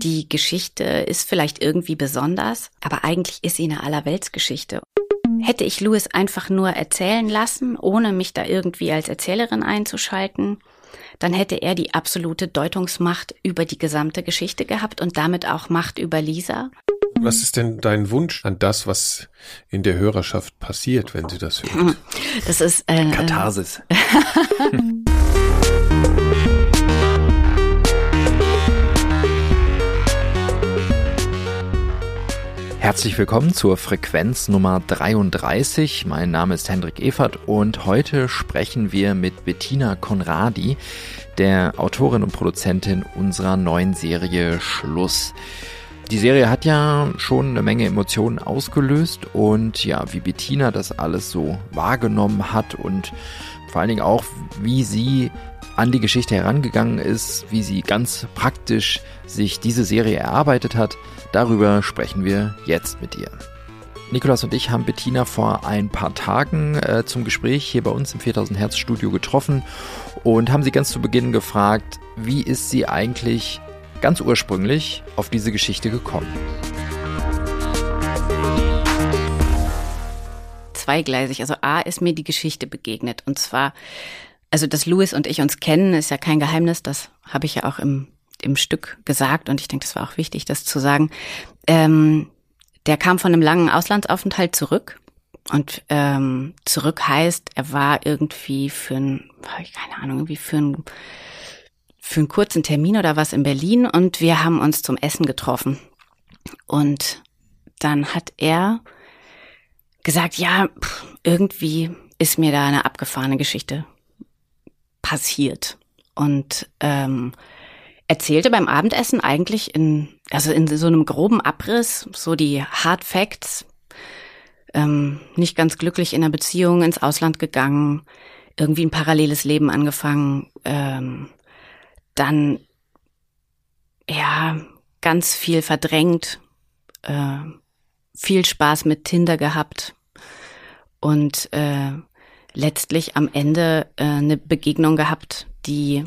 Die Geschichte ist vielleicht irgendwie besonders, aber eigentlich ist sie eine Allerweltsgeschichte. Hätte ich Louis einfach nur erzählen lassen, ohne mich da irgendwie als Erzählerin einzuschalten, dann hätte er die absolute Deutungsmacht über die gesamte Geschichte gehabt und damit auch Macht über Lisa. Was ist denn dein Wunsch an das, was in der Hörerschaft passiert, wenn sie das hört? Das ist äh, Katharsis. Herzlich willkommen zur Frequenz Nummer 33. Mein Name ist Hendrik Evert und heute sprechen wir mit Bettina Conradi, der Autorin und Produzentin unserer neuen Serie Schluss. Die Serie hat ja schon eine Menge Emotionen ausgelöst und ja, wie Bettina das alles so wahrgenommen hat und vor allen Dingen auch, wie sie an die Geschichte herangegangen ist, wie sie ganz praktisch sich diese Serie erarbeitet hat, darüber sprechen wir jetzt mit ihr. Nikolas und ich haben Bettina vor ein paar Tagen äh, zum Gespräch hier bei uns im 4000 Hertz Studio getroffen und haben sie ganz zu Beginn gefragt, wie ist sie eigentlich ganz ursprünglich auf diese Geschichte gekommen? Zweigleisig. Also A ist mir die Geschichte begegnet und zwar also, dass Louis und ich uns kennen, ist ja kein Geheimnis. Das habe ich ja auch im, im Stück gesagt und ich denke, das war auch wichtig, das zu sagen. Ähm, der kam von einem langen Auslandsaufenthalt zurück. Und ähm, zurück heißt, er war irgendwie für ein, keine Ahnung, irgendwie für ein für einen kurzen Termin oder was in Berlin und wir haben uns zum Essen getroffen. Und dann hat er gesagt, ja, irgendwie ist mir da eine abgefahrene Geschichte passiert. Und ähm, erzählte beim Abendessen eigentlich in, also in so einem groben Abriss, so die Hard Facts, ähm, nicht ganz glücklich in der Beziehung, ins Ausland gegangen, irgendwie ein paralleles Leben angefangen, ähm, dann ja ganz viel verdrängt, äh, viel Spaß mit Tinder gehabt und äh, letztlich am Ende äh, eine Begegnung gehabt, die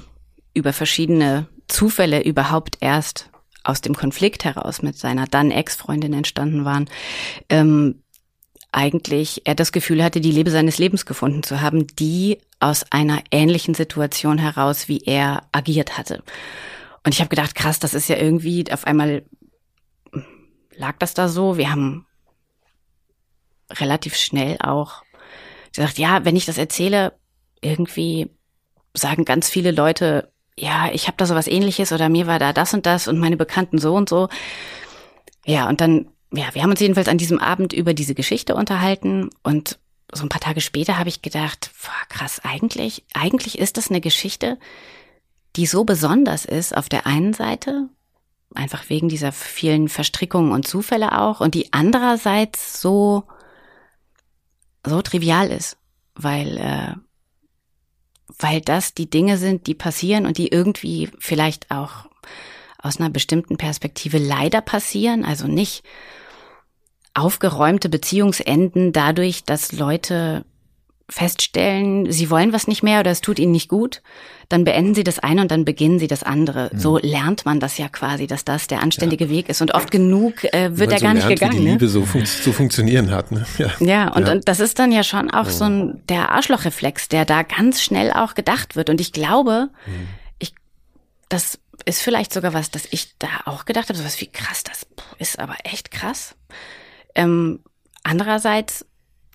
über verschiedene Zufälle überhaupt erst aus dem Konflikt heraus mit seiner dann Ex-Freundin entstanden waren, ähm, eigentlich er das Gefühl hatte, die Liebe seines Lebens gefunden zu haben, die aus einer ähnlichen Situation heraus, wie er agiert hatte. Und ich habe gedacht, krass, das ist ja irgendwie auf einmal lag das da so. Wir haben relativ schnell auch Sie sagt, ja, wenn ich das erzähle, irgendwie sagen ganz viele Leute, ja, ich habe da so was ähnliches oder mir war da das und das und meine Bekannten so und so. Ja, und dann, ja, wir haben uns jedenfalls an diesem Abend über diese Geschichte unterhalten und so ein paar Tage später habe ich gedacht, boah, krass, eigentlich, eigentlich ist das eine Geschichte, die so besonders ist auf der einen Seite, einfach wegen dieser vielen Verstrickungen und Zufälle auch, und die andererseits so so trivial ist, weil äh, weil das die Dinge sind, die passieren und die irgendwie vielleicht auch aus einer bestimmten Perspektive leider passieren, also nicht aufgeräumte Beziehungsenden dadurch, dass Leute feststellen, sie wollen was nicht mehr oder es tut ihnen nicht gut, dann beenden sie das eine und dann beginnen sie das andere. Mhm. So lernt man das ja quasi, dass das der anständige ja. Weg ist. Und oft genug äh, wird er so gar lernt, nicht gegangen. Wie die Liebe ne? so fun zu funktionieren hat. Ne? Ja, ja, und, ja. und das ist dann ja schon auch so ein der Arschlochreflex, der da ganz schnell auch gedacht wird. Und ich glaube, mhm. ich das ist vielleicht sogar was, dass ich da auch gedacht habe, so was wie krass, das ist aber echt krass. Ähm, andererseits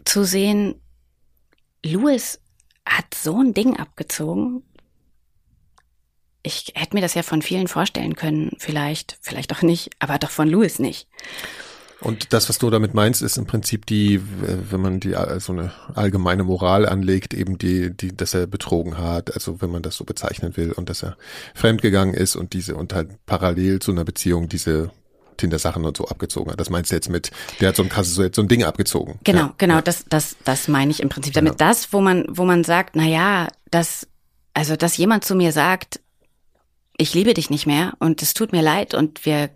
zu sehen, Louis hat so ein Ding abgezogen. Ich hätte mir das ja von vielen vorstellen können, vielleicht, vielleicht auch nicht, aber doch von Louis nicht. Und das, was du damit meinst, ist im Prinzip die, wenn man die so eine allgemeine Moral anlegt, eben die, die, dass er betrogen hat, also wenn man das so bezeichnen will, und dass er fremdgegangen ist und diese und halt parallel zu einer Beziehung diese Tinder-Sachen und so abgezogen hat. Das meinst du jetzt mit, der hat so ein, so, so ein Ding abgezogen. Genau, ja, genau, ja. das, das, das meine ich im Prinzip. Damit genau. das, wo man, wo man sagt, na ja, das, also, dass jemand zu mir sagt, ich liebe dich nicht mehr und es tut mir leid und wir,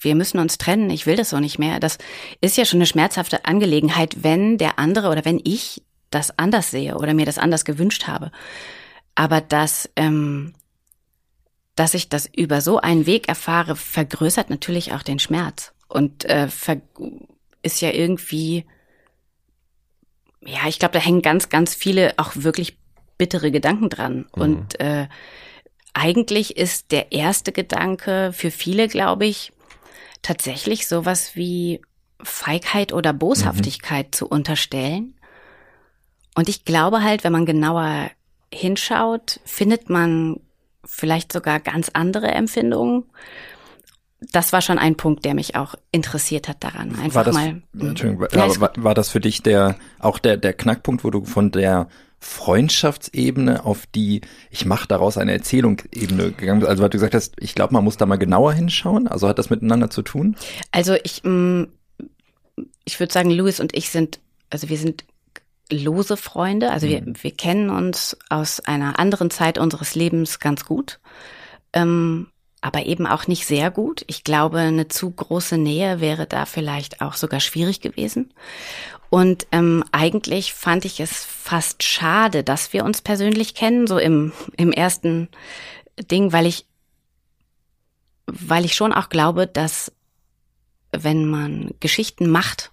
wir müssen uns trennen, ich will das so nicht mehr. Das ist ja schon eine schmerzhafte Angelegenheit, wenn der andere oder wenn ich das anders sehe oder mir das anders gewünscht habe. Aber dass, ähm, dass ich das über so einen Weg erfahre, vergrößert natürlich auch den Schmerz und äh, ist ja irgendwie, ja, ich glaube, da hängen ganz, ganz viele auch wirklich bittere Gedanken dran. Mhm. Und äh, eigentlich ist der erste Gedanke für viele, glaube ich, tatsächlich sowas wie Feigheit oder Boshaftigkeit mhm. zu unterstellen. Und ich glaube halt, wenn man genauer hinschaut, findet man vielleicht sogar ganz andere Empfindungen. Das war schon ein Punkt, der mich auch interessiert hat daran. Einfach war das, mal. Entschuldigung, ja, war, war das für dich der auch der der Knackpunkt, wo du von der Freundschaftsebene auf die ich mache daraus eine Erzählungsebene gegangen bist? Also weil du gesagt hast, ich glaube, man muss da mal genauer hinschauen. Also hat das miteinander zu tun? Also ich mm, ich würde sagen, Louis und ich sind also wir sind lose Freunde. Also wir, mhm. wir kennen uns aus einer anderen Zeit unseres Lebens ganz gut, ähm, aber eben auch nicht sehr gut. Ich glaube, eine zu große Nähe wäre da vielleicht auch sogar schwierig gewesen. Und ähm, eigentlich fand ich es fast schade, dass wir uns persönlich kennen, so im, im ersten Ding, weil ich, weil ich schon auch glaube, dass wenn man Geschichten macht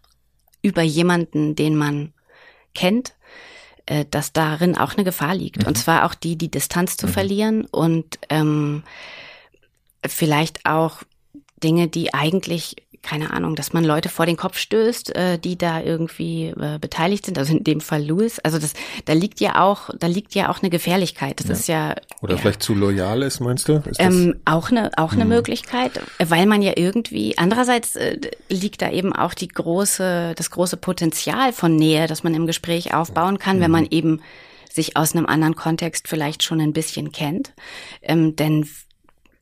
über jemanden, den man kennt, äh, dass darin auch eine Gefahr liegt. Mhm. Und zwar auch die, die Distanz zu mhm. verlieren und ähm, vielleicht auch Dinge, die eigentlich keine Ahnung, dass man Leute vor den Kopf stößt, äh, die da irgendwie äh, beteiligt sind. Also in dem Fall Louis. Also das, da liegt ja auch, da liegt ja auch eine Gefährlichkeit. Das ja. ist ja oder ja, vielleicht zu loyal ist, meinst du? Ist ähm, auch eine auch eine hm. Möglichkeit, weil man ja irgendwie andererseits äh, liegt da eben auch die große das große Potenzial von Nähe, dass man im Gespräch aufbauen kann, hm. wenn man eben sich aus einem anderen Kontext vielleicht schon ein bisschen kennt. Ähm, denn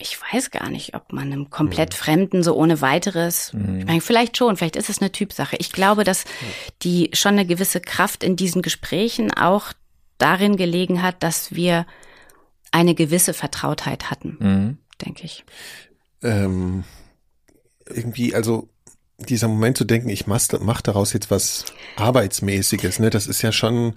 ich weiß gar nicht, ob man einem komplett mhm. Fremden so ohne weiteres, mhm. ich meine, vielleicht schon, vielleicht ist es eine Typsache. Ich glaube, dass die schon eine gewisse Kraft in diesen Gesprächen auch darin gelegen hat, dass wir eine gewisse Vertrautheit hatten, mhm. denke ich. Ähm, irgendwie, also dieser Moment zu denken, ich mach, mach daraus jetzt was Arbeitsmäßiges, ne, das ist ja schon,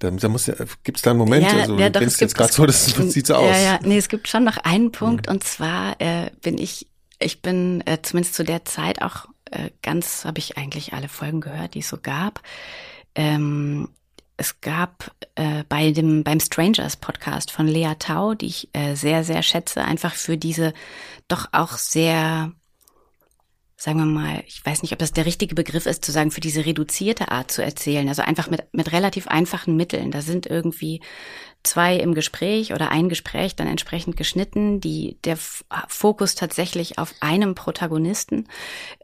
da, da muss ja, gibt es da einen Moment, ja, also ja, doch, es jetzt gerade so, das sieht so aus. Ja, ja, nee, es gibt schon noch einen Punkt mhm. und zwar äh, bin ich, ich bin äh, zumindest zu der Zeit auch äh, ganz, habe ich eigentlich alle Folgen gehört, die es so gab. Ähm, es gab äh, bei dem beim Strangers Podcast von Lea Tau, die ich äh, sehr sehr schätze, einfach für diese doch auch sehr sagen wir mal, ich weiß nicht, ob das der richtige Begriff ist, zu sagen, für diese reduzierte Art zu erzählen. Also einfach mit, mit relativ einfachen Mitteln. Da sind irgendwie zwei im Gespräch oder ein Gespräch dann entsprechend geschnitten, die der Fokus tatsächlich auf einem Protagonisten.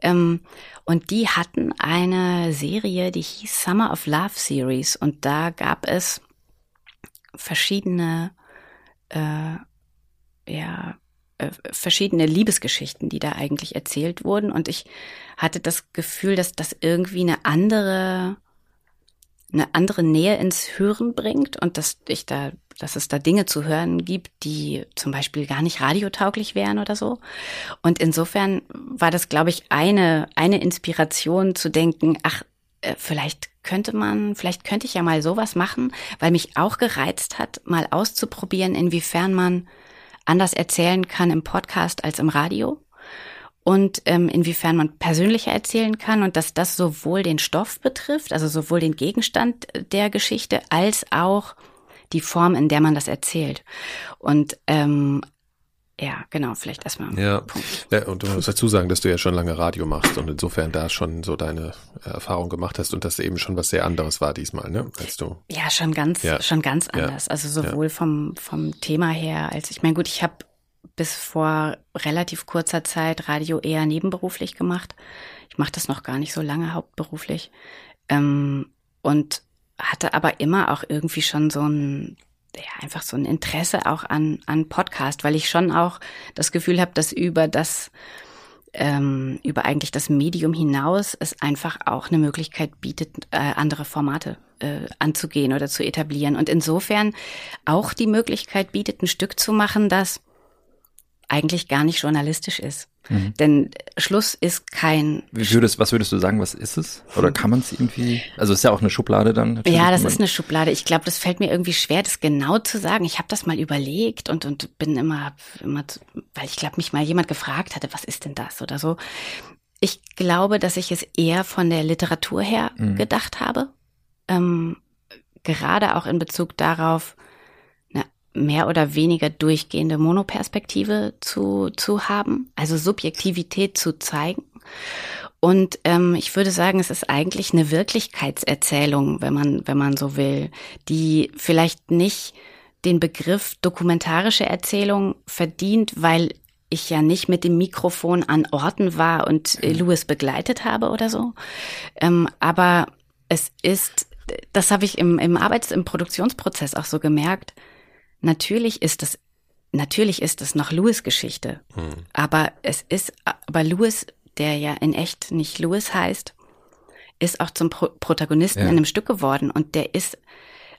Ähm, und die hatten eine Serie, die hieß Summer of Love Series. Und da gab es verschiedene äh, ja, verschiedene Liebesgeschichten, die da eigentlich erzählt wurden. Und ich hatte das Gefühl, dass das irgendwie eine andere, eine andere Nähe ins Hören bringt und dass ich da, dass es da Dinge zu hören gibt, die zum Beispiel gar nicht radiotauglich wären oder so. Und insofern war das, glaube ich, eine, eine Inspiration zu denken, ach, äh, vielleicht könnte man, vielleicht könnte ich ja mal sowas machen, weil mich auch gereizt hat, mal auszuprobieren, inwiefern man anders erzählen kann im Podcast als im Radio und ähm, inwiefern man persönlicher erzählen kann und dass das sowohl den Stoff betrifft, also sowohl den Gegenstand der Geschichte als auch die Form, in der man das erzählt. Und ähm, ja, genau, vielleicht erstmal. Ja. ja, und du musst dazu sagen, dass du ja schon lange Radio machst und insofern da schon so deine äh, Erfahrung gemacht hast und das eben schon was sehr anderes war diesmal, ne? Als du. Ja, schon ganz, ja. schon ganz anders. Ja. Also sowohl ja. vom, vom Thema her, als ich meine, gut, ich habe bis vor relativ kurzer Zeit Radio eher nebenberuflich gemacht. Ich mache das noch gar nicht so lange hauptberuflich. Ähm, und hatte aber immer auch irgendwie schon so ein ja, einfach so ein Interesse auch an, an Podcast, weil ich schon auch das Gefühl habe, dass über das, ähm, über eigentlich das Medium hinaus es einfach auch eine Möglichkeit bietet, äh, andere Formate äh, anzugehen oder zu etablieren. Und insofern auch die Möglichkeit bietet, ein Stück zu machen, das eigentlich gar nicht journalistisch ist. Mhm. Denn Schluss ist kein. Würdest, was würdest du sagen, was ist es? Oder kann man es irgendwie? Also ist ja auch eine Schublade dann. Ja, das ist eine Schublade. Ich glaube, das fällt mir irgendwie schwer, das genau zu sagen. Ich habe das mal überlegt und und bin immer, immer, weil ich glaube, mich mal jemand gefragt hatte, was ist denn das oder so. Ich glaube, dass ich es eher von der Literatur her mhm. gedacht habe. Ähm, gerade auch in Bezug darauf, mehr oder weniger durchgehende Monoperspektive zu, zu haben, also Subjektivität zu zeigen. Und ähm, ich würde sagen, es ist eigentlich eine Wirklichkeitserzählung, wenn man, wenn man so will, die vielleicht nicht den Begriff dokumentarische Erzählung verdient, weil ich ja nicht mit dem Mikrofon an Orten war und äh, Louis begleitet habe oder so. Ähm, aber es ist, das habe ich im, im Arbeits-, im Produktionsprozess auch so gemerkt, natürlich ist es, natürlich ist es noch Louis Geschichte. Hm. Aber es ist, aber Louis, der ja in echt nicht Louis heißt, ist auch zum Pro Protagonisten ja. in einem Stück geworden und der ist,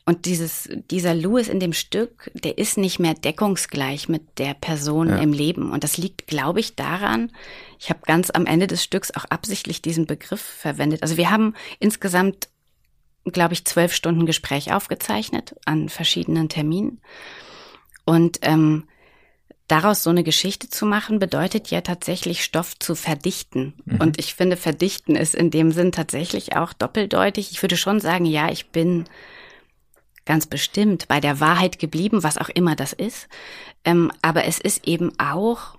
und dieses, dieser Louis in dem Stück, der ist nicht mehr deckungsgleich mit der Person ja. im Leben. Und das liegt, glaube ich, daran, ich habe ganz am Ende des Stücks auch absichtlich diesen Begriff verwendet. Also wir haben insgesamt glaube ich, zwölf Stunden Gespräch aufgezeichnet an verschiedenen Terminen. Und ähm, daraus so eine Geschichte zu machen, bedeutet ja tatsächlich Stoff zu verdichten. Mhm. Und ich finde, verdichten ist in dem Sinn tatsächlich auch doppeldeutig. Ich würde schon sagen, ja, ich bin ganz bestimmt bei der Wahrheit geblieben, was auch immer das ist. Ähm, aber es ist eben auch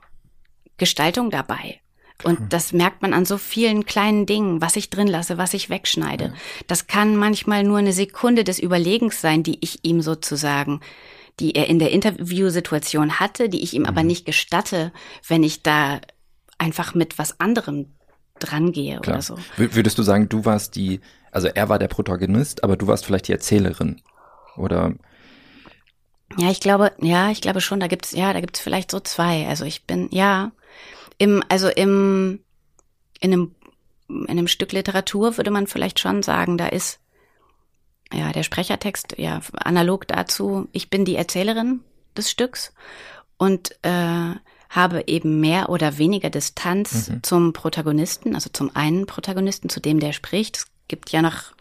Gestaltung dabei. Und hm. das merkt man an so vielen kleinen Dingen, was ich drin lasse, was ich wegschneide. Ja. Das kann manchmal nur eine Sekunde des Überlegens sein, die ich ihm sozusagen, die er in der Interviewsituation hatte, die ich ihm mhm. aber nicht gestatte, wenn ich da einfach mit was anderem drangehe Klar. oder so. Würdest du sagen, du warst die, also er war der Protagonist, aber du warst vielleicht die Erzählerin? Oder? Ja, ich glaube, ja, ich glaube schon, da gibt's, ja, da gibt's vielleicht so zwei. Also ich bin, ja, im, also im, in einem, in einem Stück Literatur würde man vielleicht schon sagen, da ist ja der Sprechertext ja analog dazu. Ich bin die Erzählerin des Stücks und äh, habe eben mehr oder weniger Distanz mhm. zum Protagonisten, also zum einen Protagonisten, zu dem der spricht. Es gibt ja noch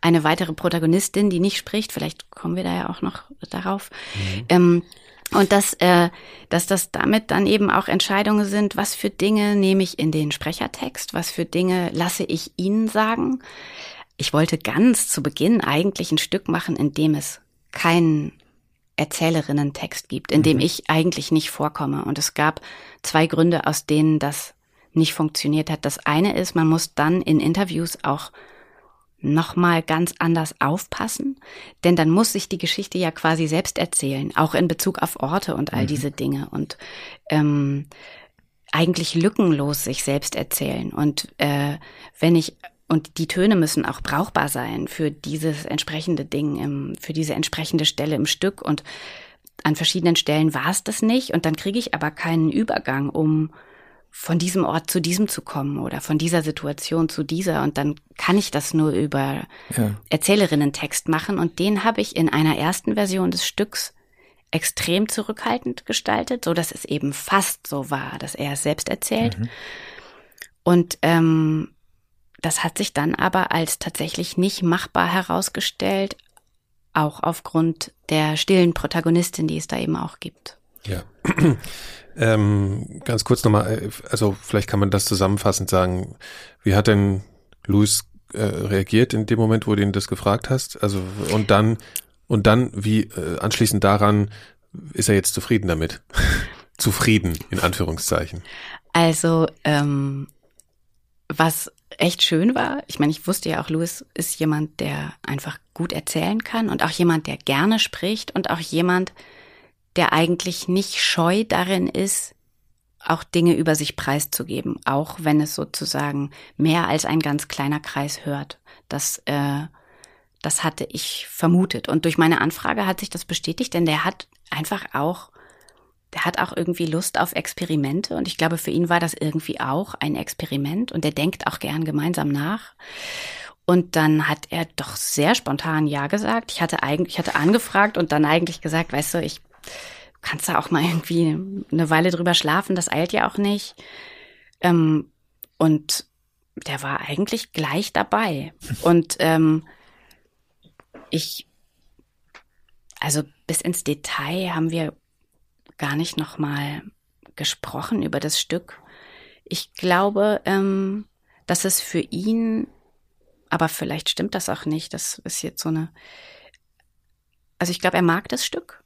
eine weitere Protagonistin, die nicht spricht. Vielleicht kommen wir da ja auch noch darauf. Mhm. Ähm, und dass, äh, dass das damit dann eben auch Entscheidungen sind, was für Dinge nehme ich in den Sprechertext, was für Dinge lasse ich Ihnen sagen. Ich wollte ganz zu Beginn eigentlich ein Stück machen, in dem es keinen Erzählerinnen-Text gibt, in dem mhm. ich eigentlich nicht vorkomme. Und es gab zwei Gründe, aus denen das nicht funktioniert hat. Das eine ist, man muss dann in Interviews auch nochmal ganz anders aufpassen, denn dann muss sich die Geschichte ja quasi selbst erzählen, auch in Bezug auf Orte und all mhm. diese Dinge und ähm, eigentlich lückenlos sich selbst erzählen. Und äh, wenn ich und die Töne müssen auch brauchbar sein für dieses entsprechende Ding, im, für diese entsprechende Stelle im Stück. Und an verschiedenen Stellen war es das nicht. Und dann kriege ich aber keinen Übergang, um von diesem Ort zu diesem zu kommen oder von dieser Situation zu dieser und dann kann ich das nur über ja. Erzählerinnen-Text machen und den habe ich in einer ersten Version des Stücks extrem zurückhaltend gestaltet, so dass es eben fast so war, dass er es selbst erzählt. Mhm. Und ähm, das hat sich dann aber als tatsächlich nicht machbar herausgestellt, auch aufgrund der stillen Protagonistin, die es da eben auch gibt. Ja. Ähm, ganz kurz nochmal, äh, also vielleicht kann man das zusammenfassend sagen. Wie hat denn Luis äh, reagiert in dem Moment, wo du ihn das gefragt hast? Also und dann und dann wie äh, anschließend daran ist er jetzt zufrieden damit? zufrieden in Anführungszeichen. Also ähm, was echt schön war, ich meine, ich wusste ja auch, Louis ist jemand, der einfach gut erzählen kann und auch jemand, der gerne spricht und auch jemand, der eigentlich nicht scheu darin ist, auch Dinge über sich preiszugeben, auch wenn es sozusagen mehr als ein ganz kleiner Kreis hört. Das, äh, das hatte ich vermutet. Und durch meine Anfrage hat sich das bestätigt, denn der hat einfach auch, der hat auch irgendwie Lust auf Experimente. Und ich glaube, für ihn war das irgendwie auch ein Experiment. Und der denkt auch gern gemeinsam nach. Und dann hat er doch sehr spontan Ja gesagt. Ich hatte eigentlich, ich hatte angefragt und dann eigentlich gesagt, weißt du, ich kannst da auch mal irgendwie eine Weile drüber schlafen, das eilt ja auch nicht. Ähm, und der war eigentlich gleich dabei. Und ähm, ich, also bis ins Detail haben wir gar nicht noch mal gesprochen über das Stück. Ich glaube, ähm, dass es für ihn, aber vielleicht stimmt das auch nicht. Das ist jetzt so eine. Also ich glaube, er mag das Stück.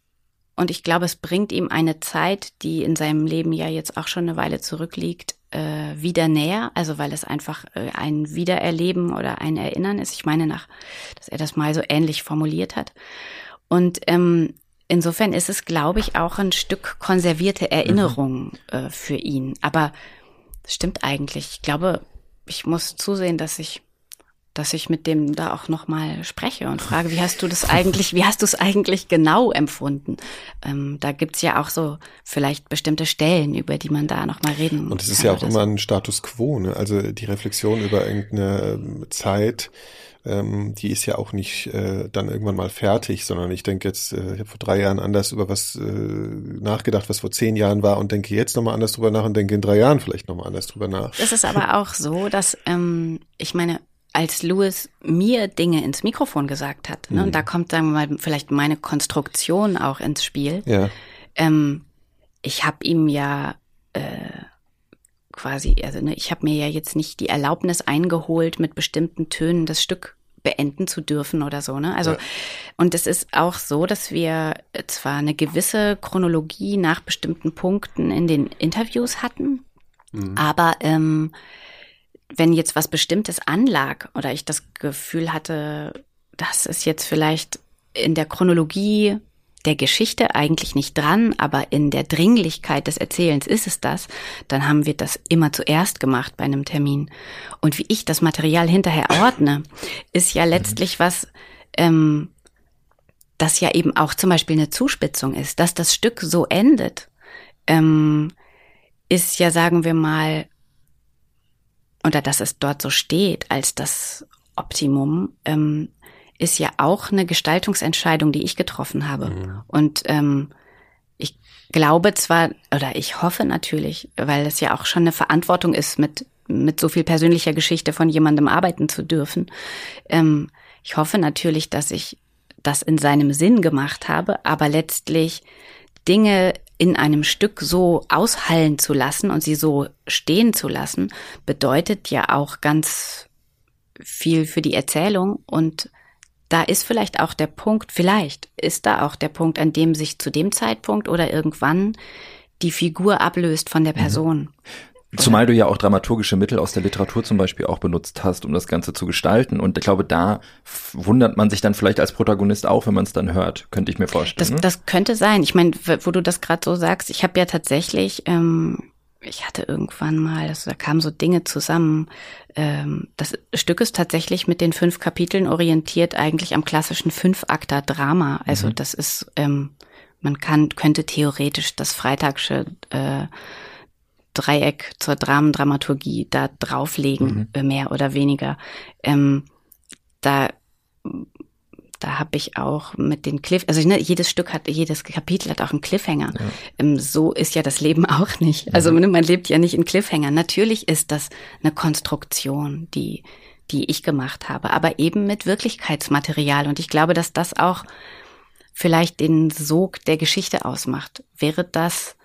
Und ich glaube, es bringt ihm eine Zeit, die in seinem Leben ja jetzt auch schon eine Weile zurückliegt, äh, wieder näher. Also weil es einfach äh, ein Wiedererleben oder ein Erinnern ist. Ich meine nach, dass er das mal so ähnlich formuliert hat. Und ähm, insofern ist es, glaube ich, auch ein Stück konservierte Erinnerung mhm. äh, für ihn. Aber stimmt eigentlich. Ich glaube, ich muss zusehen, dass ich dass ich mit dem da auch noch mal spreche und frage, wie hast du das eigentlich, wie hast du es eigentlich genau empfunden? Ähm, da gibt's ja auch so vielleicht bestimmte Stellen, über die man da noch mal reden Und es ist ja auch immer so. ein Status quo, ne? also die Reflexion über irgendeine ähm, Zeit, ähm, die ist ja auch nicht äh, dann irgendwann mal fertig, sondern ich denke jetzt, äh, ich habe vor drei Jahren anders über was äh, nachgedacht, was vor zehn Jahren war und denke jetzt nochmal anders drüber nach und denke in drei Jahren vielleicht nochmal anders drüber nach. Es ist aber auch so, dass ähm, ich meine, als Louis mir Dinge ins Mikrofon gesagt hat, ne, mhm. und da kommt dann mal vielleicht meine Konstruktion auch ins Spiel. Ja. Ähm, ich habe ihm ja äh, quasi, also ne, ich habe mir ja jetzt nicht die Erlaubnis eingeholt, mit bestimmten Tönen das Stück beenden zu dürfen oder so, ne? Also, ja. und es ist auch so, dass wir zwar eine gewisse Chronologie nach bestimmten Punkten in den Interviews hatten, mhm. aber ähm, wenn jetzt was Bestimmtes anlag oder ich das Gefühl hatte, das ist jetzt vielleicht in der Chronologie der Geschichte eigentlich nicht dran, aber in der Dringlichkeit des Erzählens ist es das, dann haben wir das immer zuerst gemacht bei einem Termin. Und wie ich das Material hinterher ordne, ist ja letztlich was, ähm, das ja eben auch zum Beispiel eine Zuspitzung ist, dass das Stück so endet, ähm, ist ja, sagen wir mal, oder dass es dort so steht als das Optimum, ähm, ist ja auch eine Gestaltungsentscheidung, die ich getroffen habe. Mhm. Und ähm, ich glaube zwar, oder ich hoffe natürlich, weil es ja auch schon eine Verantwortung ist, mit, mit so viel persönlicher Geschichte von jemandem arbeiten zu dürfen. Ähm, ich hoffe natürlich, dass ich das in seinem Sinn gemacht habe, aber letztlich Dinge in einem Stück so aushallen zu lassen und sie so stehen zu lassen, bedeutet ja auch ganz viel für die Erzählung und da ist vielleicht auch der Punkt, vielleicht ist da auch der Punkt, an dem sich zu dem Zeitpunkt oder irgendwann die Figur ablöst von der mhm. Zumal du ja auch dramaturgische Mittel aus der Literatur zum Beispiel auch benutzt hast, um das Ganze zu gestalten. Und ich glaube, da wundert man sich dann vielleicht als Protagonist auch, wenn man es dann hört, könnte ich mir vorstellen. Das, das könnte sein. Ich meine, wo du das gerade so sagst, ich habe ja tatsächlich, ähm, ich hatte irgendwann mal, also da kamen so Dinge zusammen. Ähm, das Stück ist tatsächlich mit den fünf Kapiteln orientiert eigentlich am klassischen Fünfakter-Drama. Also mhm. das ist, ähm, man kann, könnte theoretisch das Freitagsche äh, Dreieck zur Dramendramaturgie da drauflegen, mhm. Äh, mehr oder weniger. Ähm, da da habe ich auch mit den Cliff, also ne, jedes Stück hat, jedes Kapitel hat auch einen Cliffhanger. Ja. Ähm, so ist ja das Leben auch nicht. Also mhm. man lebt ja nicht in Cliffhanger. Natürlich ist das eine Konstruktion, die die ich gemacht habe, aber eben mit Wirklichkeitsmaterial. Und ich glaube, dass das auch vielleicht den Sog der Geschichte ausmacht. Wäre das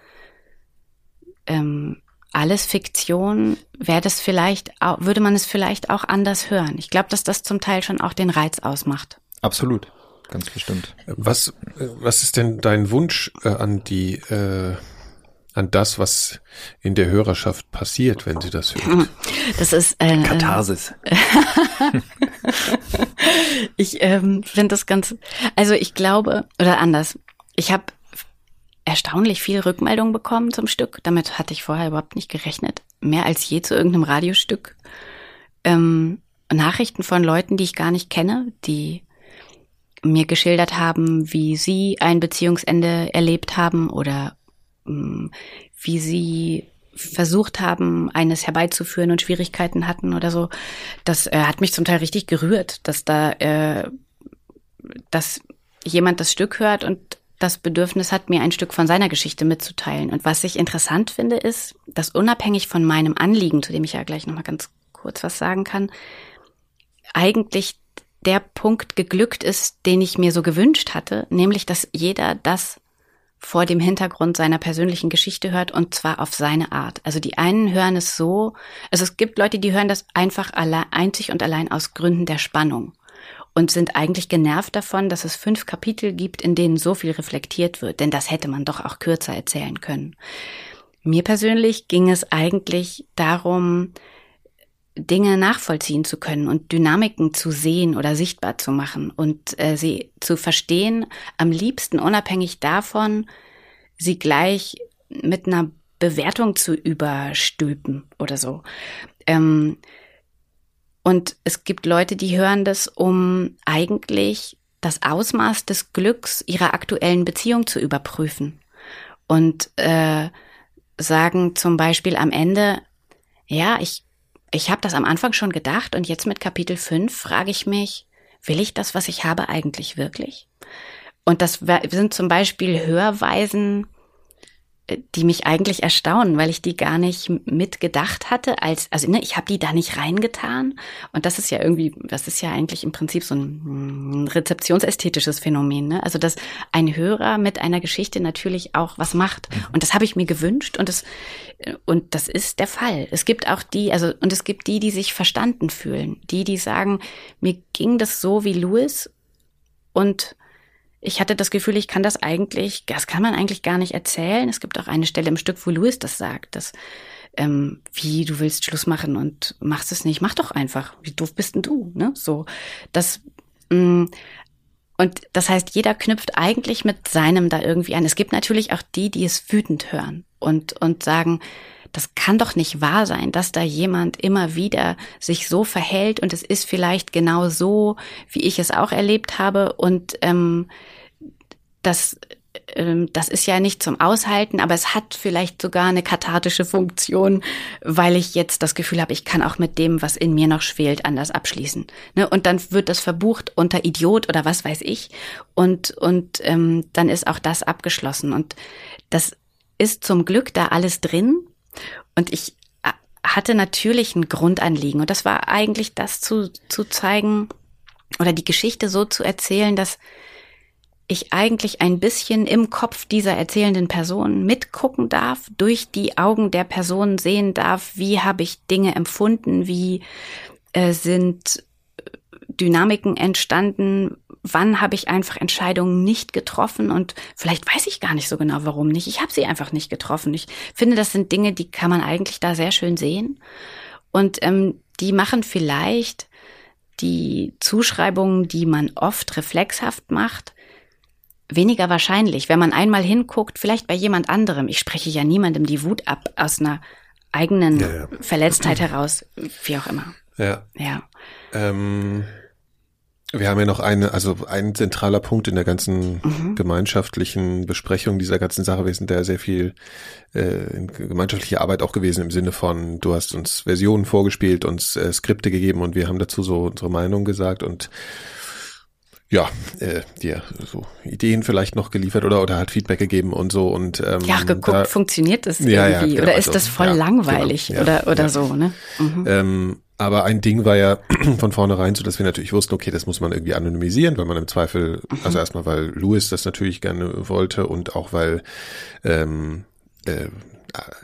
ähm, alles Fiktion, wäre das vielleicht, würde man es vielleicht auch anders hören. Ich glaube, dass das zum Teil schon auch den Reiz ausmacht. Absolut, ganz bestimmt. Was, was ist denn dein Wunsch äh, an die, äh, an das, was in der Hörerschaft passiert, wenn sie das hört? Das ist äh, Katharsis. ich ähm, finde das ganz, also ich glaube oder anders. Ich habe erstaunlich viel Rückmeldung bekommen zum Stück. Damit hatte ich vorher überhaupt nicht gerechnet. Mehr als je zu irgendeinem Radiostück. Ähm, Nachrichten von Leuten, die ich gar nicht kenne, die mir geschildert haben, wie sie ein Beziehungsende erlebt haben oder ähm, wie sie versucht haben, eines herbeizuführen und Schwierigkeiten hatten oder so. Das äh, hat mich zum Teil richtig gerührt, dass da, äh, dass jemand das Stück hört und das Bedürfnis hat, mir ein Stück von seiner Geschichte mitzuteilen. Und was ich interessant finde, ist, dass unabhängig von meinem Anliegen, zu dem ich ja gleich nochmal ganz kurz was sagen kann, eigentlich der Punkt geglückt ist, den ich mir so gewünscht hatte, nämlich dass jeder das vor dem Hintergrund seiner persönlichen Geschichte hört und zwar auf seine Art. Also die einen hören es so, also es gibt Leute, die hören das einfach allein, einzig und allein aus Gründen der Spannung und sind eigentlich genervt davon, dass es fünf Kapitel gibt, in denen so viel reflektiert wird, denn das hätte man doch auch kürzer erzählen können. Mir persönlich ging es eigentlich darum, Dinge nachvollziehen zu können und Dynamiken zu sehen oder sichtbar zu machen und äh, sie zu verstehen, am liebsten unabhängig davon, sie gleich mit einer Bewertung zu überstülpen oder so. Ähm, und es gibt Leute, die hören das, um eigentlich das Ausmaß des Glücks ihrer aktuellen Beziehung zu überprüfen. Und äh, sagen zum Beispiel am Ende, ja, ich ich habe das am Anfang schon gedacht und jetzt mit Kapitel 5 frage ich mich, will ich das, was ich habe, eigentlich wirklich? Und das sind zum Beispiel Hörweisen, die mich eigentlich erstaunen, weil ich die gar nicht mitgedacht hatte, als also ne, ich habe die da nicht reingetan und das ist ja irgendwie, das ist ja eigentlich im Prinzip so ein, ein rezeptionsästhetisches Phänomen, ne? Also dass ein Hörer mit einer Geschichte natürlich auch was macht mhm. und das habe ich mir gewünscht und das und das ist der Fall. Es gibt auch die, also und es gibt die, die sich verstanden fühlen, die die sagen, mir ging das so wie Louis und ich hatte das Gefühl, ich kann das eigentlich, das kann man eigentlich gar nicht erzählen. Es gibt auch eine Stelle im Stück, wo Louis das sagt, dass ähm, wie du willst Schluss machen und machst es nicht, mach doch einfach. Wie doof bist denn du? Ne? So, das mh, mm, und das heißt, jeder knüpft eigentlich mit seinem da irgendwie an. Es gibt natürlich auch die, die es wütend hören und und sagen, das kann doch nicht wahr sein, dass da jemand immer wieder sich so verhält und es ist vielleicht genau so, wie ich es auch erlebt habe und ähm, das ähm, das ist ja nicht zum Aushalten, aber es hat vielleicht sogar eine kathartische Funktion, weil ich jetzt das Gefühl habe, ich kann auch mit dem, was in mir noch schwelt, anders abschließen. Ne? Und dann wird das verbucht unter Idiot oder was weiß ich. Und, und ähm, dann ist auch das abgeschlossen. Und das ist zum Glück da alles drin. Und ich äh, hatte natürlich ein Grundanliegen. Und das war eigentlich das zu, zu zeigen oder die Geschichte so zu erzählen, dass ich eigentlich ein bisschen im Kopf dieser erzählenden Person mitgucken darf, durch die Augen der Person sehen darf, wie habe ich Dinge empfunden, wie äh, sind Dynamiken entstanden, wann habe ich einfach Entscheidungen nicht getroffen und vielleicht weiß ich gar nicht so genau, warum nicht. Ich habe sie einfach nicht getroffen. Ich finde, das sind Dinge, die kann man eigentlich da sehr schön sehen und ähm, die machen vielleicht die Zuschreibungen, die man oft reflexhaft macht, weniger wahrscheinlich. Wenn man einmal hinguckt, vielleicht bei jemand anderem, ich spreche ja niemandem die Wut ab aus einer eigenen ja, ja. Verletztheit heraus, wie auch immer. Ja. Ja. Ähm, wir haben ja noch eine, also ein zentraler Punkt in der ganzen mhm. gemeinschaftlichen Besprechung dieser ganzen Sache. Wir sind da sehr viel äh, gemeinschaftliche Arbeit auch gewesen im Sinne von, du hast uns Versionen vorgespielt, uns äh, Skripte gegeben und wir haben dazu so unsere Meinung gesagt und ja, äh, dir so Ideen vielleicht noch geliefert oder oder hat Feedback gegeben und so und ähm, ja geguckt, da, funktioniert das irgendwie ja, ja, genau, oder ist also, das voll ja, langweilig genau, oder oder so ne? Mhm. Ähm, aber ein Ding war ja von vornherein so, dass wir natürlich wussten, okay, das muss man irgendwie anonymisieren, weil man im Zweifel, mhm. also erstmal, weil Louis das natürlich gerne wollte und auch weil ähm, äh,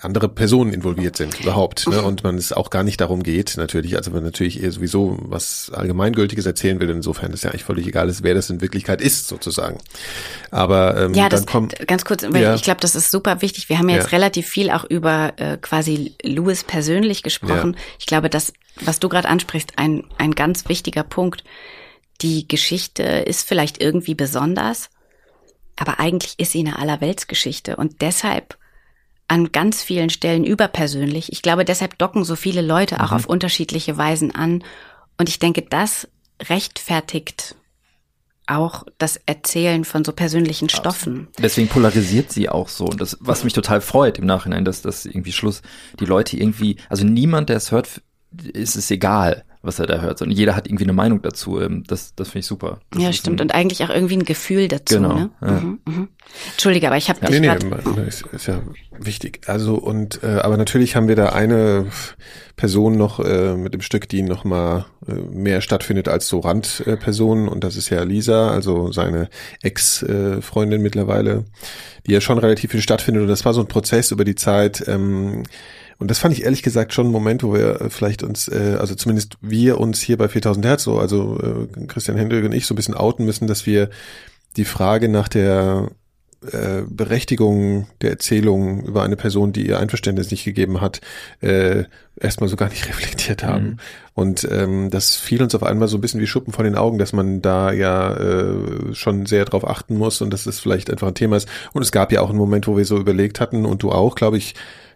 andere Personen involviert sind überhaupt ne? und man es auch gar nicht darum geht natürlich also man natürlich eher sowieso was allgemeingültiges erzählen will insofern ist ja eigentlich völlig egal ist wer das in Wirklichkeit ist sozusagen aber ähm, ja, das, kommt ganz kurz weil ja. ich glaube das ist super wichtig wir haben ja jetzt ja. relativ viel auch über äh, quasi Louis persönlich gesprochen ich glaube dass was du gerade ansprichst ein ein ganz wichtiger Punkt die Geschichte ist vielleicht irgendwie besonders aber eigentlich ist sie eine Allerweltsgeschichte und deshalb an ganz vielen Stellen überpersönlich. Ich glaube, deshalb docken so viele Leute auch mhm. auf unterschiedliche Weisen an. Und ich denke, das rechtfertigt auch das Erzählen von so persönlichen Stoffen. Deswegen polarisiert sie auch so. Und das, was mich total freut im Nachhinein, dass das irgendwie Schluss die Leute irgendwie, also niemand, der es hört, ist es egal was er da hört. Und jeder hat irgendwie eine Meinung dazu. Ähm, das, das finde ich super. Das ja, stimmt. Und eigentlich auch irgendwie ein Gefühl dazu. Genau. Ne? Ja. Mhm, mhm. Entschuldige, aber ich habe Ja, dich nee, nee, ist, ist ja wichtig. Also und äh, aber natürlich haben wir da eine Person noch äh, mit dem Stück, die noch mal äh, mehr stattfindet als so Randpersonen und das ist ja Lisa, also seine Ex-Freundin mittlerweile, die ja schon relativ viel stattfindet und das war so ein Prozess über die Zeit. Ähm, und das fand ich ehrlich gesagt schon ein Moment, wo wir äh, vielleicht uns, äh, also zumindest wir uns hier bei 4000 Hertz so, also äh, Christian Hendrik und ich so ein bisschen outen müssen, dass wir die Frage nach der äh, Berechtigung der Erzählung über eine Person, die ihr Einverständnis nicht gegeben hat, äh, erstmal so gar nicht reflektiert haben. Mhm. Und ähm, das fiel uns auf einmal so ein bisschen wie Schuppen vor den Augen, dass man da ja äh, schon sehr drauf achten muss und dass das vielleicht einfach ein Thema ist. Und es gab ja auch einen Moment, wo wir so überlegt hatten und du auch, glaube ich,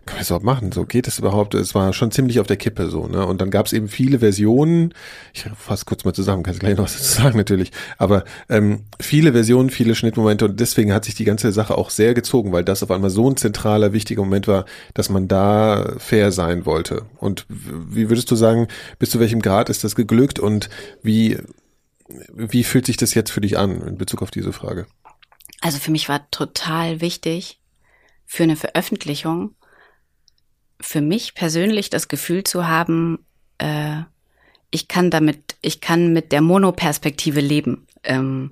können wir das überhaupt machen? So geht es überhaupt? Es war schon ziemlich auf der Kippe so, ne? Und dann gab es eben viele Versionen. Ich fasse kurz mal zusammen, kannst gleich noch was dazu sagen natürlich. Aber ähm, viele Versionen, viele Schnittmomente und deswegen hat sich die ganze Sache auch sehr gezogen, weil das auf einmal so ein zentraler, wichtiger Moment war, dass man da fair sein wollte. Und wie würdest du sagen, bis zu welchem Grad ist das geglückt und wie wie fühlt sich das jetzt für dich an in Bezug auf diese Frage? Also für mich war total wichtig, für eine Veröffentlichung, für mich persönlich das Gefühl zu haben, äh, ich kann damit, ich kann mit der Monoperspektive leben. Ähm,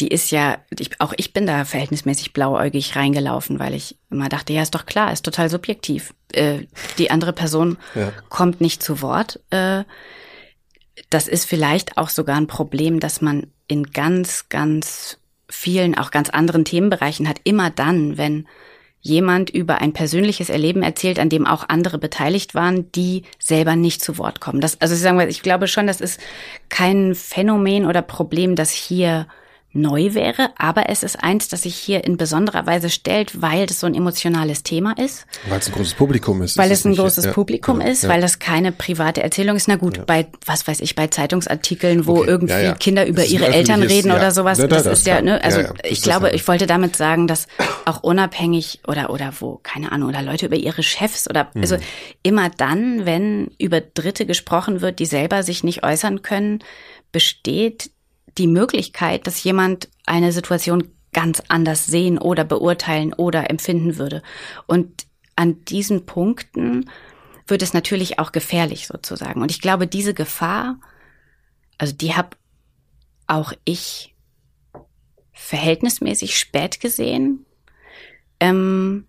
die ist ja, ich, auch ich bin da verhältnismäßig blauäugig reingelaufen, weil ich immer dachte, ja, ist doch klar, ist total subjektiv. Äh, die andere Person Ja. kommt nicht zu Wort. Äh, das ist vielleicht auch sogar ein Problem, dass man in ganz, ganz vielen, auch ganz anderen Themenbereichen hat, immer dann, wenn jemand über ein persönliches Erleben erzählt, an dem auch andere beteiligt waren, die selber nicht zu Wort kommen. Das, also sagen wir, ich glaube schon, das ist kein Phänomen oder Problem, das hier neu wäre, aber es ist eins, das sich hier in besonderer Weise stellt, weil das so ein emotionales Thema ist. Weil es ein großes Publikum ist. Weil ist es ein nicht- großes ja, Publikum genau, ist, ja. weil das keine private Erzählung ist. Na gut, bei, was weiß ich, bei Zeitungsartikeln, wo Okay, irgendwie ja, ja. Kinder über ihre Eltern reden ja. oder sowas, Da, da, das das ist ja, ne, also ja, ja, ich glaube, ja- ich wollte damit sagen, dass auch unabhängig oder, oder wo, keine Ahnung, oder Leute über ihre Chefs oder, Mhm. also immer dann, wenn über Dritte gesprochen wird, die selber sich nicht äußern können, besteht die Möglichkeit, dass jemand eine Situation ganz anders sehen oder beurteilen oder empfinden würde. Und an diesen Punkten wird es natürlich auch gefährlich sozusagen. Und ich glaube, diese Gefahr, also die habe auch ich verhältnismäßig spät gesehen, ähm,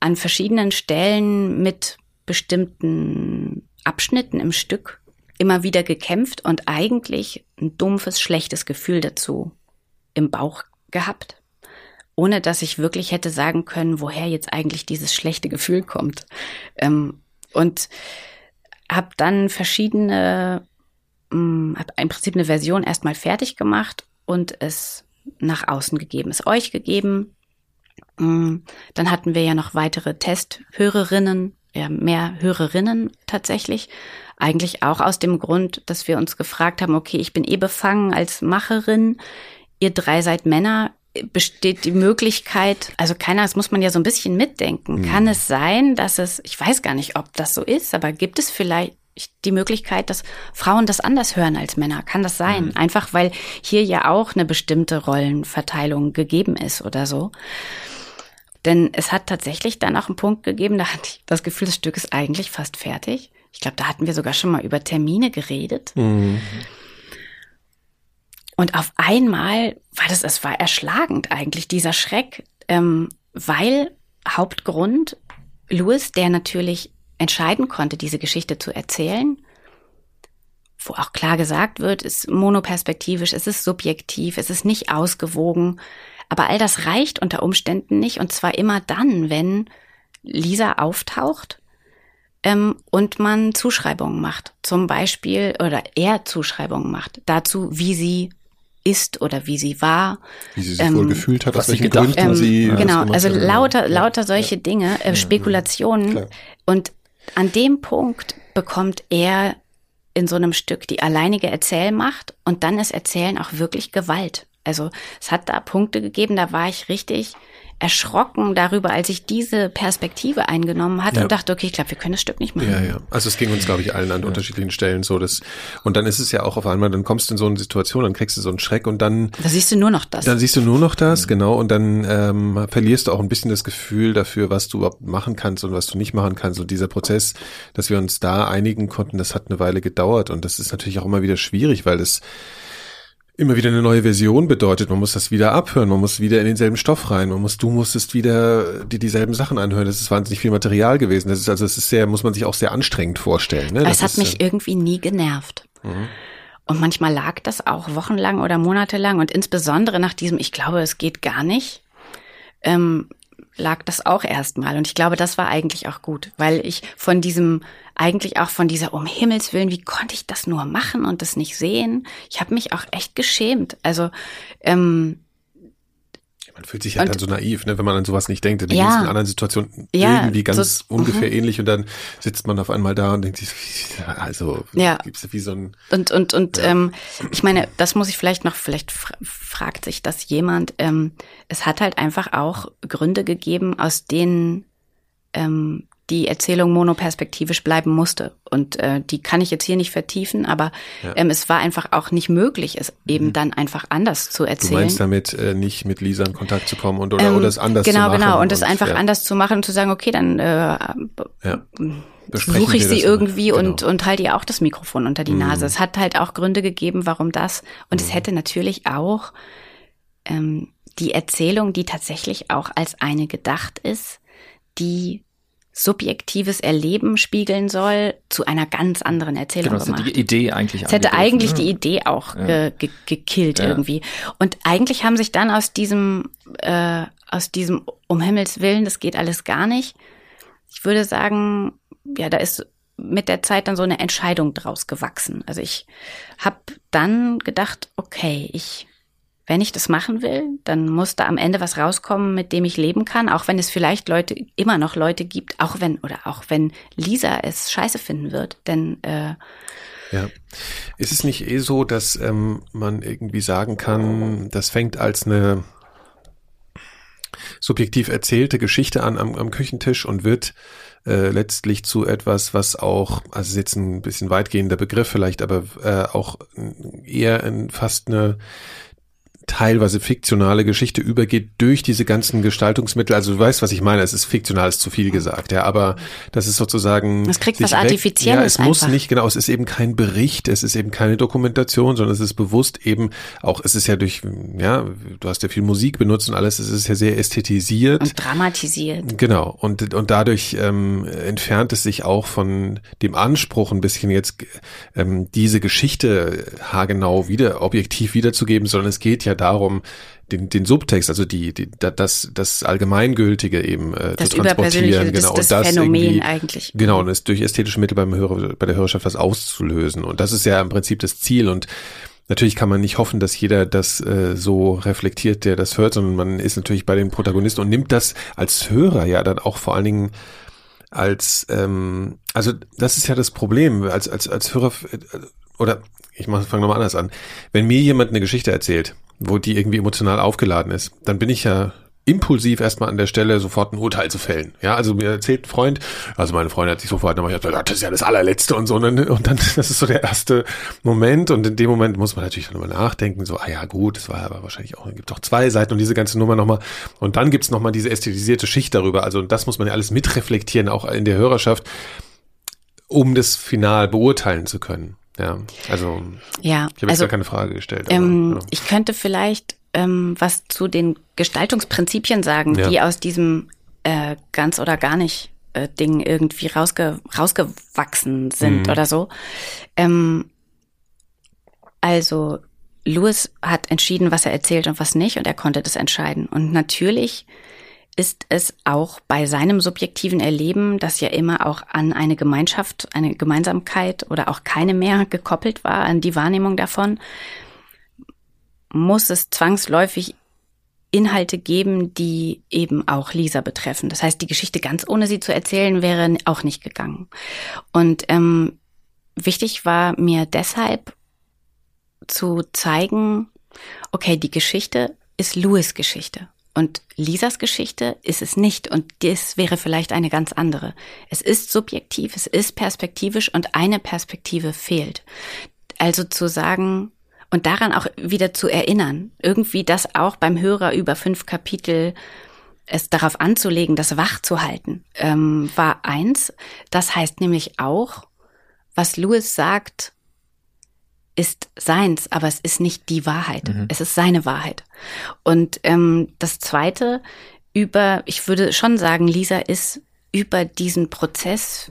an verschiedenen Stellen mit bestimmten Abschnitten im Stück immer wieder gekämpft und eigentlich ein dumpfes, schlechtes Gefühl dazu im Bauch gehabt, ohne dass ich wirklich hätte sagen können, woher jetzt eigentlich dieses schlechte Gefühl kommt. Ähm, und habe dann verschiedene, habe im Prinzip eine Version erstmal fertig gemacht und es nach außen gegeben, es euch gegeben. Mm, Dann hatten wir ja noch weitere Testhörerinnen, ja, mehr Hörerinnen tatsächlich. Eigentlich auch aus dem Grund, dass wir uns gefragt haben, okay, ich bin eh befangen als Macherin, ihr drei seid Männer, besteht die Möglichkeit, also keiner, das muss man ja so ein bisschen mitdenken. Kann es sein, dass es, ich weiß gar nicht, ob das so ist, aber gibt es vielleicht die Möglichkeit, dass Frauen das anders hören als Männer? Kann das sein? Einfach weil hier ja auch eine bestimmte Rollenverteilung gegeben ist oder so. Denn es hat tatsächlich dann auch einen Punkt gegeben, da hatte ich das Gefühl, das Stück ist eigentlich fast fertig. Ich glaube, da hatten wir sogar schon mal über Termine geredet. Mhm. Und auf einmal war das, es war erschlagend eigentlich, dieser Schreck, ähm, weil Hauptgrund Louis, der natürlich entscheiden konnte, diese Geschichte zu erzählen, wo auch klar gesagt wird, ist monoperspektivisch, es ist subjektiv, es ist nicht ausgewogen, aber all das reicht unter Umständen nicht und zwar immer dann, wenn Lisa auftaucht ähm, und man Zuschreibungen macht, zum Beispiel oder er Zuschreibungen macht dazu, wie sie ist oder wie sie war. Wie sie sich Ähm, wohl gefühlt hat, was aus sie welchen gedacht Gründen Ähm, sie das genau, also hat. lauter, Ja. lauter solche Dinge, äh, Spekulationen. Und an dem Punkt bekommt er in so einem Stück die alleinige Erzählmacht und dann ist Erzählen auch wirklich Gewalt. Also es hat da Punkte gegeben, da war ich richtig erschrocken darüber, als ich diese Perspektive eingenommen hatte Ja. und dachte, okay, ich glaube, wir können das Stück nicht machen. Ja, ja. Also es ging uns, glaube ich, allen an unterschiedlichen Stellen so. Dass, und dann ist es ja auch auf einmal, dann kommst du in so eine Situation, dann kriegst du so einen Schreck und dann Da siehst du nur noch das. Dann siehst du nur noch das, genau, und dann ähm, verlierst du auch ein bisschen das Gefühl dafür, was du überhaupt machen kannst und was du nicht machen kannst. Und dieser Prozess, dass wir uns da einigen konnten, das hat eine Weile gedauert. Und das ist natürlich auch immer wieder schwierig, weil es immer wieder eine neue Version bedeutet. Man muss das wieder abhören, man muss wieder in denselben Stoff rein, man muss, du musstest wieder dir dieselben Sachen anhören. Das ist wahnsinnig viel Material gewesen. Das ist also, es ist sehr, muss man sich auch sehr anstrengend vorstellen. Ne? Es hat ist, mich äh, irgendwie nie genervt. Mhm. Und manchmal lag das auch wochenlang oder monatelang und insbesondere nach diesem, ich glaube, es geht gar nicht, ähm, lag das auch erstmal. Und ich glaube, das war eigentlich auch gut, weil ich von diesem, eigentlich auch von dieser, um Himmels Willen, wie konnte ich das nur machen und das nicht sehen? Ich habe mich auch echt geschämt. Also, ähm, Man fühlt sich halt Und- dann so naiv, ne, wenn man an sowas nicht denkt. Die Ja. ja. in anderen Situationen Ja, irgendwie ganz so- ungefähr mhm. ähnlich und dann sitzt man auf einmal da und denkt sich, also Ja. gibt's wie so ein Und, und, und Ja. ähm, ich meine, das muss ich vielleicht noch, vielleicht fra fragt sich das jemand. Ähm, es hat halt einfach auch Gründe gegeben, aus denen ähm, die Erzählung monoperspektivisch bleiben musste. Und äh, die kann ich jetzt hier nicht vertiefen, aber Ja. Mhm. ähm, es war einfach auch nicht möglich, es eben dann einfach anders zu Du erzählen. meinst damit, äh, nicht mit Lisa in Kontakt zu kommen und oder, Ähm, oder es anders genau, zu machen. genau. Und es einfach ja, anders zu machen und zu sagen, okay, dann äh, Ja. Besprechen suche ich sie irgendwie genau. und, und halte ihr auch das Mikrofon unter die Nase. Es hat halt auch Gründe gegeben, warum das. Und es hätte natürlich auch ähm, die Erzählung, die tatsächlich auch als eine gedacht ist, die subjektives Erleben spiegeln soll, zu einer ganz anderen Erzählung Genau, das gemacht. die Idee eigentlich. Es hätte eigentlich ne? die Idee auch Ja. ge ge gekillt Ja. irgendwie. Und eigentlich haben sich dann aus diesem, äh, aus diesem um Himmels Willen, das geht alles gar nicht. Ich würde sagen, ja, da ist mit der Zeit dann so eine Entscheidung draus gewachsen. Also ich habe dann gedacht, okay, ich, wenn ich das machen will, dann muss da am Ende was rauskommen, mit dem ich leben kann, auch wenn es vielleicht Leute, immer noch Leute gibt, auch wenn, oder auch wenn Lisa es scheiße finden wird. Denn äh, Ja. Ist es nicht eh so, dass ähm, man irgendwie sagen kann, das fängt als eine subjektiv erzählte Geschichte an am, am Küchentisch und wird äh, letztlich zu etwas, was auch, also ist jetzt ein bisschen weitgehender Begriff vielleicht, aber äh, auch eher in fast eine teilweise fiktionale Geschichte übergeht durch diese ganzen Gestaltungsmittel. Also du weißt, was ich meine. Es ist fiktional, ist zu viel gesagt, ja. Aber das ist sozusagen. Es kriegt was Artifizielles Ja, es muss einfach. nicht, genau. Es ist eben kein Bericht, es ist eben keine Dokumentation, sondern es ist bewusst eben auch, es ist ja durch, ja, du hast ja viel Musik benutzt und alles, es ist ja sehr ästhetisiert. und dramatisiert. Genau, und, und dadurch ähm, entfernt es sich auch von dem Anspruch, ein bisschen jetzt ähm, diese Geschichte haargenau wieder, objektiv wiederzugeben, sondern es geht ja darum, den, den Subtext, also die, die da- das, das Allgemeingültige eben äh, Das zu transportieren, Überpersönliche, das, genau, das und das Phänomen eigentlich. Genau, und es durch ästhetische Mittel beim Hörer, bei der Hörerschaft was auszulösen. Und das ist ja im Prinzip das Ziel. Und natürlich kann man nicht hoffen, dass jeder das äh, so reflektiert, der das hört, sondern man ist natürlich bei den Protagonisten und nimmt das als Hörer ja dann auch vor allen Dingen als, ähm, also das ist ja das Problem, als, als, als Hörer, äh, oder ich fange nochmal anders an. Wenn mir jemand eine Geschichte erzählt, wo die irgendwie emotional aufgeladen ist, dann bin ich ja impulsiv erstmal an der Stelle sofort ein Urteil zu fällen. Ja, also mir erzählt ein Freund, also meine Freundin hat sich sofort nochmal gesagt, das ist ja das allerletzte und so. Und dann, und dann, das ist so der erste Moment. Und in dem Moment muss man natürlich nochmal nachdenken, so, ah ja, gut, das war aber wahrscheinlich auch, gibt doch zwei Seiten und diese ganze Nummer nochmal. Und dann gibt's noch nochmal diese ästhetisierte Schicht darüber. Also, und das muss man ja alles mitreflektieren, auch in der Hörerschaft, um das final beurteilen zu können. Ja, also, Ja, ich habe jetzt also gar keine Frage gestellt. aber, ähm, genau. ich könnte vielleicht ähm, was zu den Gestaltungsprinzipien sagen, Ja. die aus diesem äh, ganz oder gar nicht äh, Ding irgendwie rausge rausgewachsen sind Mhm. oder so. Ähm, also Lewis hat entschieden, was er erzählt und was nicht, und er konnte das entscheiden. Und natürlich ist es auch bei seinem subjektiven Erleben, das ja immer auch an eine Gemeinschaft, eine Gemeinsamkeit oder auch keine mehr gekoppelt war, an die Wahrnehmung davon, muss es zwangsläufig Inhalte geben, die eben auch Lisa betreffen. Das heißt, die Geschichte ganz ohne sie zu erzählen wäre auch nicht gegangen. Und ähm, wichtig war mir deshalb zu zeigen, okay, die Geschichte ist Louis Geschichte. Und Lisas Geschichte ist es nicht. Und das wäre vielleicht eine ganz andere. Es ist subjektiv, es ist perspektivisch und eine Perspektive fehlt. Also zu sagen, und daran auch wieder zu erinnern, irgendwie das auch beim Hörer über fünf Kapitel es darauf anzulegen, das wach zu halten, ähm, war eins. Das heißt nämlich auch, was Lewis sagt, ist seins, aber es ist nicht die Wahrheit. Mhm. Es ist seine Wahrheit. Und ähm, das Zweite über, ich würde schon sagen, Lisa ist über diesen Prozess,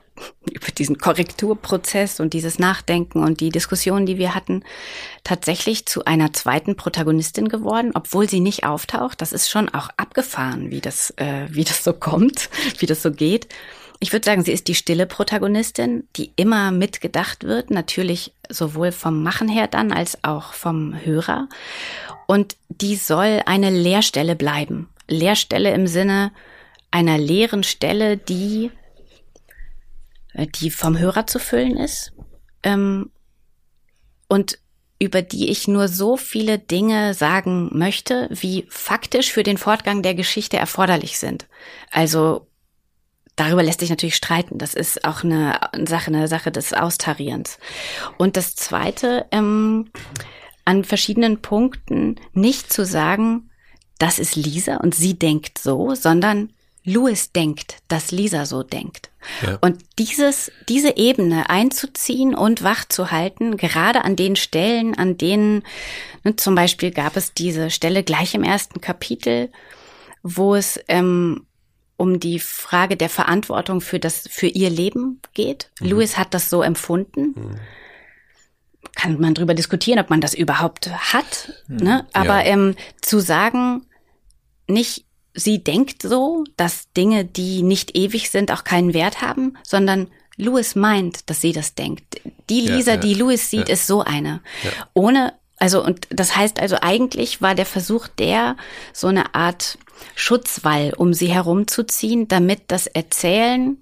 über diesen Korrekturprozess und dieses Nachdenken und die Diskussionen, die wir hatten, tatsächlich zu einer zweiten Protagonistin geworden, obwohl sie nicht auftaucht. Das ist schon auch abgefahren, wie das, äh, wie das so kommt, wie das so geht. Ich würde sagen, sie ist die stille Protagonistin, die immer mitgedacht wird, natürlich sowohl vom Machen her dann als auch vom Hörer. Und die soll eine Leerstelle bleiben. Leerstelle im Sinne einer leeren Stelle, die, die vom Hörer zu füllen ist. Ähm, und über die ich nur so viele Dinge sagen möchte, wie faktisch für den Fortgang der Geschichte erforderlich sind. Also darüber lässt sich natürlich streiten. Das ist auch eine Sache, eine Sache des Austarierens. Und das Zweite, ähm, an verschiedenen Punkten nicht zu sagen, das ist Lisa und sie denkt so, sondern Louis denkt, dass Lisa so denkt. Ja. Und dieses, diese Ebene einzuziehen und wach zu halten, gerade an den Stellen, an denen, ne, zum Beispiel gab es diese Stelle gleich im ersten Kapitel, wo es ähm, um die Frage der Verantwortung für das, für ihr Leben geht. Mhm. Louis hat das so empfunden. Mhm. Kann man drüber diskutieren, ob man das überhaupt hat. Mhm. Ne? Aber ja. ähm, zu sagen, nicht sie denkt so, dass Dinge, die nicht ewig sind, auch keinen Wert haben, sondern Louis meint, dass sie das denkt. Die Lisa, ja, ja, die Louis sieht, ist so eine. Ohne, also, und das heißt also eigentlich war der Versuch der, so eine Art Schutzwall um sie herumzuziehen, damit das Erzählen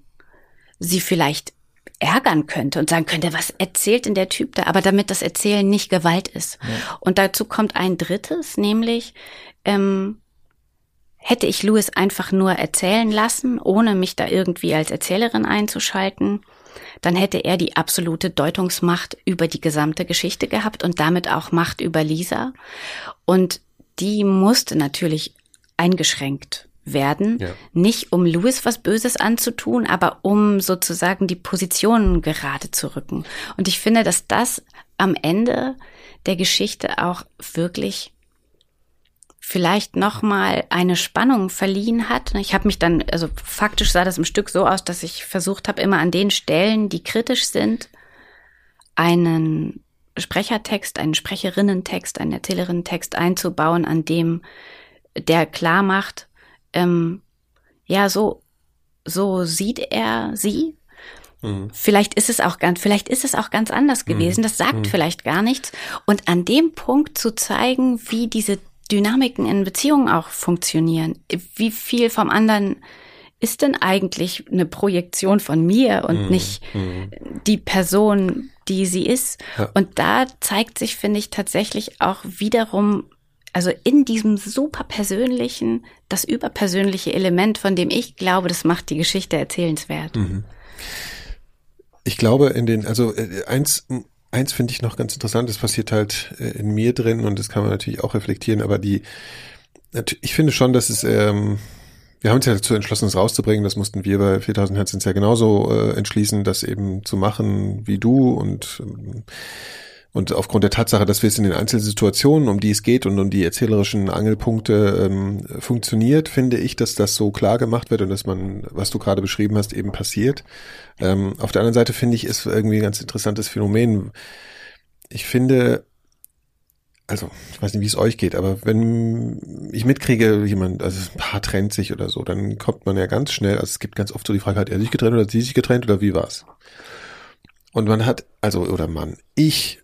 sie vielleicht ärgern könnte und sagen könnte, was erzählt denn der Typ da? Aber damit das Erzählen nicht Gewalt ist. Ja. Und dazu kommt ein drittes, nämlich ähm, hätte ich Louis einfach nur erzählen lassen, ohne mich da irgendwie als Erzählerin einzuschalten, dann hätte er die absolute Deutungsmacht über die gesamte Geschichte gehabt und damit auch Macht über Lisa. Und die musste natürlich eingeschränkt werden. Ja. Nicht um Louis was Böses anzutun, aber um sozusagen die Positionen gerade zu rücken. Und ich finde, dass das am Ende der Geschichte auch wirklich vielleicht noch mal eine Spannung verliehen hat. Ich habe mich dann, also faktisch sah das im Stück so aus, dass ich versucht habe, immer an den Stellen, die kritisch sind, einen Sprechertext, einen Sprecherinnentext, einen Erzählerinnentext einzubauen, an dem der klar macht, ähm, ja, so, so sieht er sie. Mhm. Vielleicht ist es auch ganz, vielleicht ist es auch ganz anders mhm. gewesen. Mhm. Das sagt mhm. vielleicht gar nichts. Und an dem Punkt zu zeigen, wie diese Dynamiken in Beziehungen auch funktionieren. Wie viel vom anderen ist denn eigentlich eine Projektion von mir und mhm. nicht mhm. die Person, die sie ist? Ja. Und da zeigt sich, finde ich, tatsächlich auch wiederum also in diesem super persönlichen, das überpersönliche Element, von dem ich glaube, das macht die Geschichte erzählenswert. Mhm. Ich glaube, in den, also äh, eins, eins finde ich noch ganz interessant, das passiert halt äh, in mir drin und das kann man natürlich auch reflektieren, aber die, ich finde schon, dass es, ähm, wir haben uns ja dazu entschlossen, es rauszubringen. Das mussten wir bei 4000 Hertz ja genauso äh, entschließen, das eben zu machen wie du und ähm, und aufgrund der Tatsache, dass wir es in den einzelnen Situationen, um die es geht und um die erzählerischen Angelpunkte ähm, funktioniert, finde ich, dass das so klar gemacht wird und dass man, was du gerade beschrieben hast, eben passiert. Ähm, auf der anderen Seite finde ich, ist irgendwie ein ganz interessantes Phänomen. Ich finde, also ich weiß nicht, wie es euch geht, aber wenn ich mitkriege, jemand, also ein Paar trennt sich oder so, dann kommt man ja ganz schnell, also es gibt ganz oft so die Frage, hat er sich getrennt oder hat sie sich getrennt oder wie war's? Und man hat, also, oder Mann, ich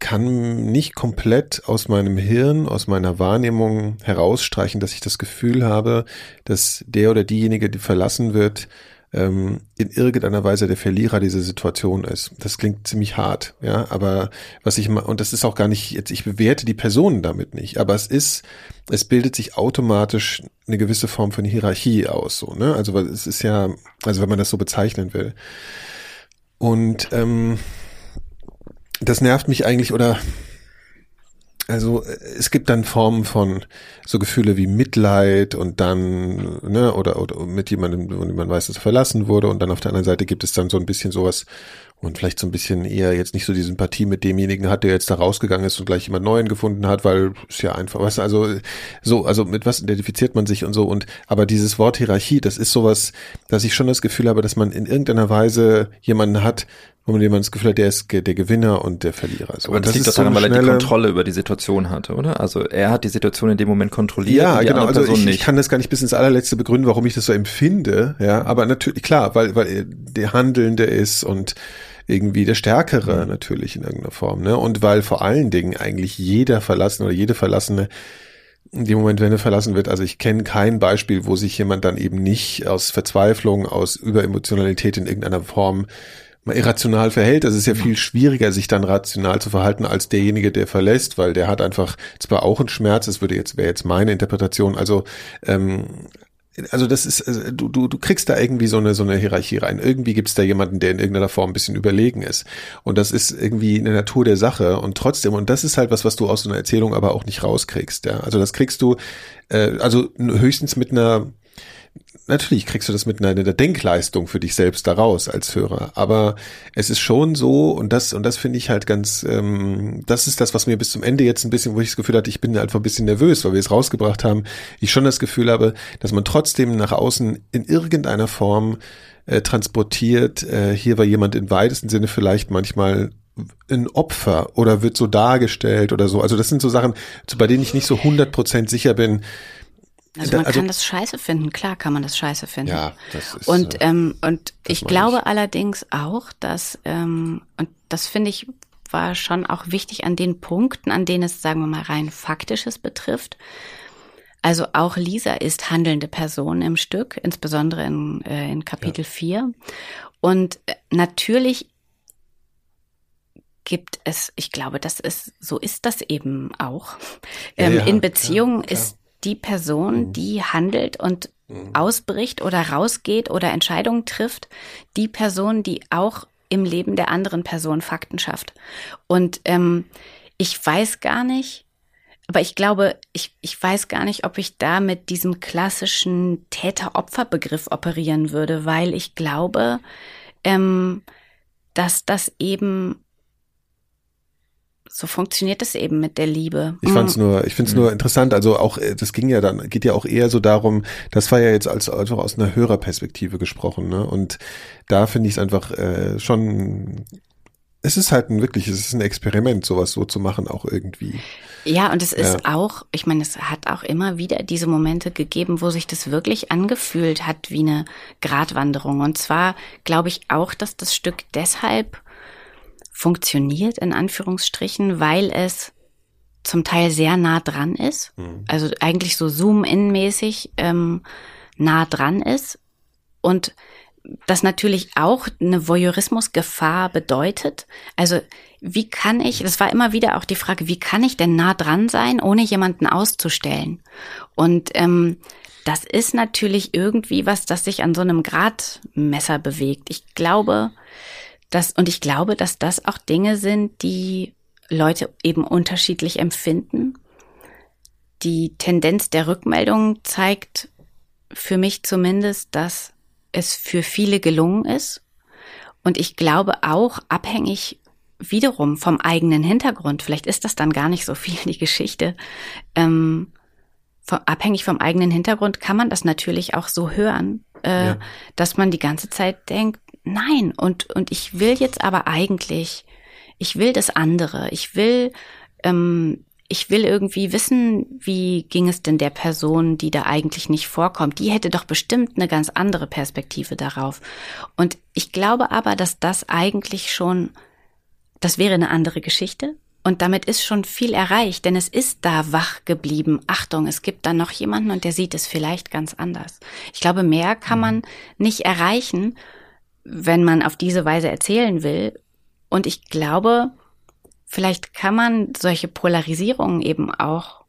kann nicht komplett aus meinem Hirn, aus meiner Wahrnehmung herausstreichen, dass ich das Gefühl habe, dass der oder diejenige, die verlassen wird, ähm, in irgendeiner Weise der Verlierer dieser Situation ist. Das klingt ziemlich hart, ja, aber was ich mal, und das ist auch gar nicht, jetzt, ich bewerte die Personen damit nicht, aber es ist, es bildet sich automatisch eine gewisse Form von Hierarchie aus, so, ne? Also, es ist ja, also wenn man das so bezeichnen will. Und ähm, das nervt mich eigentlich, oder also es gibt dann Formen von so Gefühle wie Mitleid und dann, ne, oder, oder mit jemandem, wo man weiß, dass er verlassen wurde und dann auf der anderen Seite gibt es dann so ein bisschen sowas und vielleicht so ein bisschen eher jetzt nicht so die Sympathie mit demjenigen hat, der jetzt da rausgegangen ist und gleich jemand Neuen gefunden hat, weil ist ja einfach, was, also so, also mit was identifiziert man sich und so und aber dieses Wort Hierarchie, das ist sowas, dass ich schon das Gefühl habe, dass man in irgendeiner Weise jemanden hat, wo man jemand das Gefühl hat, der ist der Gewinner und der Verlierer. So. Aber das, das liegt doch daran, weil er die Kontrolle über die Situation hatte, oder? Also er hat die Situation in dem Moment kontrolliert. Ja, genau. Also ich, ich, kann das gar nicht bis ins allerletzte begründen, warum ich das so empfinde. Ja, aber natürlich klar, weil weil der Handelnde ist und irgendwie der Stärkere mhm. natürlich in irgendeiner Form. Ne? Und weil vor allen Dingen eigentlich jeder Verlassene oder jede Verlassene in dem Moment, wenn er verlassen wird, also ich kenne kein Beispiel, wo sich jemand dann eben nicht aus Verzweiflung, aus Überemotionalität in irgendeiner Form irrational verhält. Das ist ja viel schwieriger, sich dann rational zu verhalten als derjenige, der verlässt, weil der hat einfach zwar auch einen Schmerz, das würde jetzt wäre jetzt meine Interpretation, also ähm, also das ist, also du, du, du kriegst da irgendwie so eine, so eine Hierarchie rein. Irgendwie gibt es da jemanden, der in irgendeiner Form ein bisschen überlegen ist. Und das ist irgendwie in der Natur der Sache. Und trotzdem, und das ist halt was, was du aus so einer Erzählung aber auch nicht rauskriegst. Ja? Also das kriegst du, äh, also höchstens mit einer natürlich kriegst du das mit einer, einer Denkleistung für dich selbst daraus als Hörer. Aber es ist schon so, und das, und das finde ich halt ganz, ähm, das ist das, was mir bis zum Ende jetzt ein bisschen, wo ich das Gefühl hatte, ich bin einfach ein bisschen nervös, weil wir es rausgebracht haben, ich schon das Gefühl habe, dass man trotzdem nach außen in irgendeiner Form äh, transportiert, äh, hier war jemand im weitesten Sinne vielleicht manchmal ein Opfer oder wird so dargestellt oder so. Also das sind so Sachen, bei denen ich nicht so hundert Prozent sicher bin, also man also, kann das scheiße finden, klar kann man das scheiße finden. Ja, das ist. Und, äh, ähm, und ich glaube ich. allerdings auch, dass, ähm, und das finde ich war schon auch wichtig an den Punkten, an denen es, sagen wir mal, rein faktisches betrifft. Also auch Lisa ist handelnde Person im Stück, insbesondere in, äh, in Kapitel ja. 4. Und äh, natürlich gibt es, ich glaube, das ist, so ist das eben auch. Ähm, ja, in Beziehungen ist die Person, mhm. die handelt und mhm. ausbricht oder rausgeht oder Entscheidungen trifft, die Person, die auch im Leben der anderen Person Fakten schafft. Und ähm, ich weiß gar nicht, aber ich glaube, ich, ich weiß gar nicht, ob ich da mit diesem klassischen Täter-Opfer-Begriff operieren würde, weil ich glaube, ähm, dass das eben so funktioniert es eben mit der Liebe. Ich fand's mhm. nur, ich find's nur interessant. Also auch, äh, das ging ja dann, geht ja auch eher so darum, das war ja jetzt als einfach aus einer Hörerperspektive gesprochen, ne? Und da finde ich es einfach äh, schon es ist halt ein wirklich, es ist ein Experiment, sowas so zu machen, auch irgendwie. Ja, und es ist ja. auch, ich meine, es hat auch immer wieder diese Momente gegeben, wo sich das wirklich angefühlt hat wie eine Gratwanderung. Und zwar glaube ich auch, dass das Stück deshalb funktioniert, in Anführungsstrichen, weil es zum Teil sehr nah dran ist. Mhm. Also eigentlich so Zoom-in-mäßig ähm, nah dran ist. Und das natürlich auch eine Voyeurismusgefahr bedeutet. Also wie kann ich, das war immer wieder auch die Frage, wie kann ich denn nah dran sein, ohne jemanden auszustellen? Und ähm, das ist natürlich irgendwie was, das sich an so einem Gradmesser bewegt. Ich glaube, das, und ich glaube, dass das auch Dinge sind, die Leute eben unterschiedlich empfinden. Die Tendenz der Rückmeldung zeigt für mich zumindest, dass es für viele gelungen ist. Und ich glaube auch abhängig wiederum vom eigenen Hintergrund, vielleicht ist das dann gar nicht so viel die Geschichte, ähm, vom, abhängig vom eigenen Hintergrund kann man das natürlich auch so hören, äh, ja. dass man die ganze Zeit denkt, nein, und, und ich will jetzt aber eigentlich, ich will das andere. Ich will, ähm, ich will irgendwie wissen, wie ging es denn der Person, die da eigentlich nicht vorkommt. Die hätte doch bestimmt eine ganz andere Perspektive darauf. Und ich glaube aber, dass das eigentlich schon, das wäre eine andere Geschichte. Und damit ist schon viel erreicht, denn es ist da wach geblieben. Achtung, es gibt da noch jemanden und der sieht es vielleicht ganz anders. Ich glaube, mehr kann man mhm. nicht erreichen, wenn man auf diese Weise erzählen will. Und ich glaube, vielleicht kann man solche Polarisierungen eben auch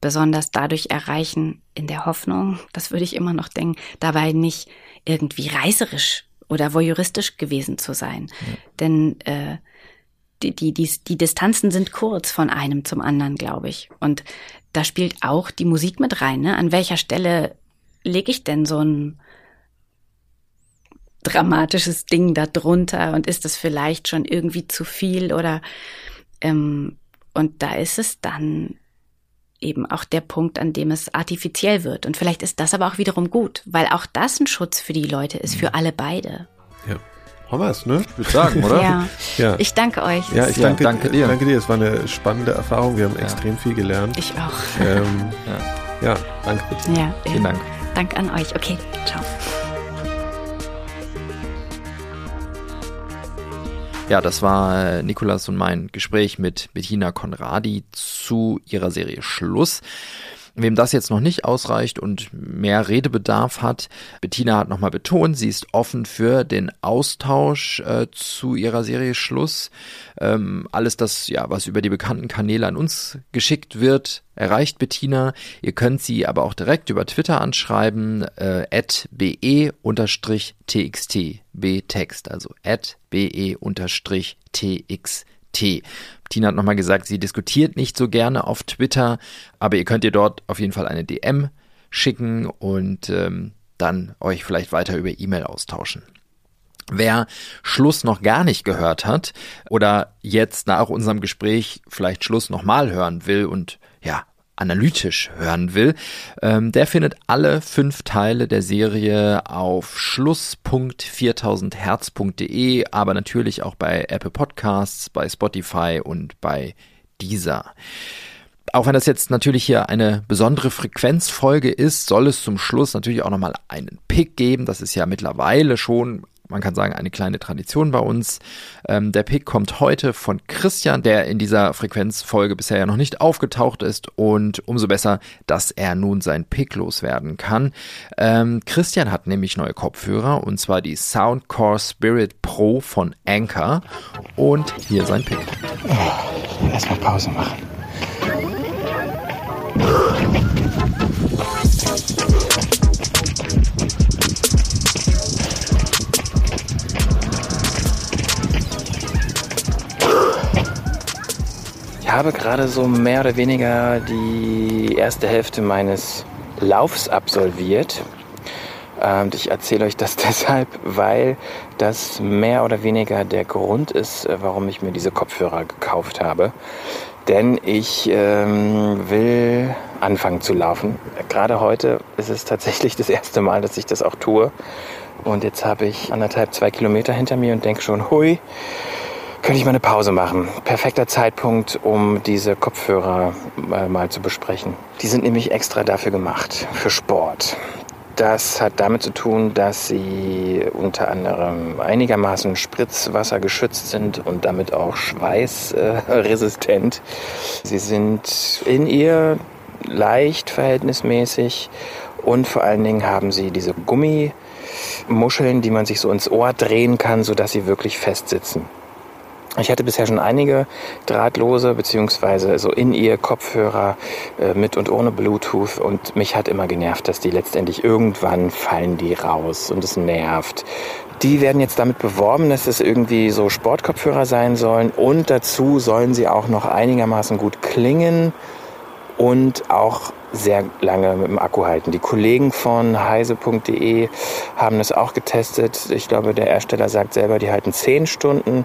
besonders dadurch erreichen, in der Hoffnung, das würde ich immer noch denken, dabei nicht irgendwie reißerisch oder voyeuristisch gewesen zu sein. Ja. Denn äh, die, die, die, die Distanzen sind kurz von einem zum anderen, glaube ich. Und da spielt auch die Musik mit rein. Ne? An welcher Stelle lege ich denn so ein dramatisches Ding da drunter und ist das vielleicht schon irgendwie zu viel oder ähm, und da ist es dann eben auch der Punkt, an dem es artifiziell wird. Und vielleicht ist das aber auch wiederum gut, weil auch das ein Schutz für die Leute ist, für mhm. alle beide. Ja. Haben wir es, ne? Ich würde sagen, oder? Ja. ja. Ich danke euch. Ja, ich danke, ja, danke dir. Danke dir. Es war eine spannende Erfahrung. Wir haben ja. extrem viel gelernt. Ich auch. Ähm, ja. danke bitte. Ja, Vielen Dank. Dank an euch. Okay, ciao. Ja, das war äh, Nikolas und mein Gespräch mit Bettina Konradi zu ihrer Serie Schluss. Wem das jetzt noch nicht ausreicht und mehr Redebedarf hat, Bettina hat nochmal betont, sie ist offen für den Austausch äh, zu ihrer Serie Schluss. Ähm, alles das, ja, was über die bekannten Kanäle an uns geschickt wird, erreicht Bettina. Ihr könnt sie aber auch direkt über Twitter anschreiben, äh, be-txt, b-text, also at be-txt. Tina hat nochmal gesagt, sie diskutiert nicht so gerne auf Twitter, aber ihr könnt ihr dort auf jeden Fall eine DM schicken und ähm, dann euch vielleicht weiter über E-Mail austauschen. Wer Schluss noch gar nicht gehört hat oder jetzt nach unserem Gespräch vielleicht Schluss nochmal hören will und ja, analytisch hören will, ähm, der findet alle fünf Teile der Serie auf schluss.4000herz.de, aber natürlich auch bei Apple Podcasts, bei Spotify und bei dieser. Auch wenn das jetzt natürlich hier eine besondere Frequenzfolge ist, soll es zum Schluss natürlich auch nochmal einen Pick geben. Das ist ja mittlerweile schon man kann sagen, eine kleine Tradition bei uns. Ähm, der Pick kommt heute von Christian, der in dieser Frequenzfolge bisher ja noch nicht aufgetaucht ist und umso besser, dass er nun sein Pick loswerden kann. Ähm, Christian hat nämlich neue Kopfhörer und zwar die Soundcore Spirit Pro von Anchor und hier sein Pick. Oh, erstmal Pause machen. Ich habe gerade so mehr oder weniger die erste Hälfte meines Laufs absolviert. Und ich erzähle euch das deshalb, weil das mehr oder weniger der Grund ist, äh, warum ich mir diese Kopfhörer gekauft habe. Denn ich ähm, will anfangen zu laufen. Gerade heute ist es tatsächlich das erste Mal, dass ich das auch tue. Und jetzt habe ich anderthalb, zwei Kilometer hinter mir und denke schon, hui, könnte ich mal eine Pause machen. Perfekter Zeitpunkt, um diese Kopfhörer äh, mal zu besprechen. Die sind nämlich extra dafür gemacht, für Sport. Das hat damit zu tun, dass sie unter anderem einigermaßen Spritzwasser geschützt sind und damit auch schweißresistent. Sie sind in ihr leicht verhältnismäßig und vor allen Dingen haben sie diese Gummimuscheln, die man sich so ins Ohr drehen kann, sodass sie wirklich fest sitzen. Ich hatte bisher schon einige drahtlose beziehungsweise so in ihr Kopfhörer äh, mit und ohne Bluetooth. Und mich hat immer genervt, dass die letztendlich irgendwann fallen die raus und es nervt. Die werden jetzt damit beworben, dass es irgendwie so Sportkopfhörer sein sollen. Und dazu sollen sie auch noch einigermaßen gut klingen und auch sehr lange mit dem Akku halten. Die Kollegen von heise.de haben das auch getestet. Ich glaube, der Hersteller sagt selber, die halten zehn Stunden.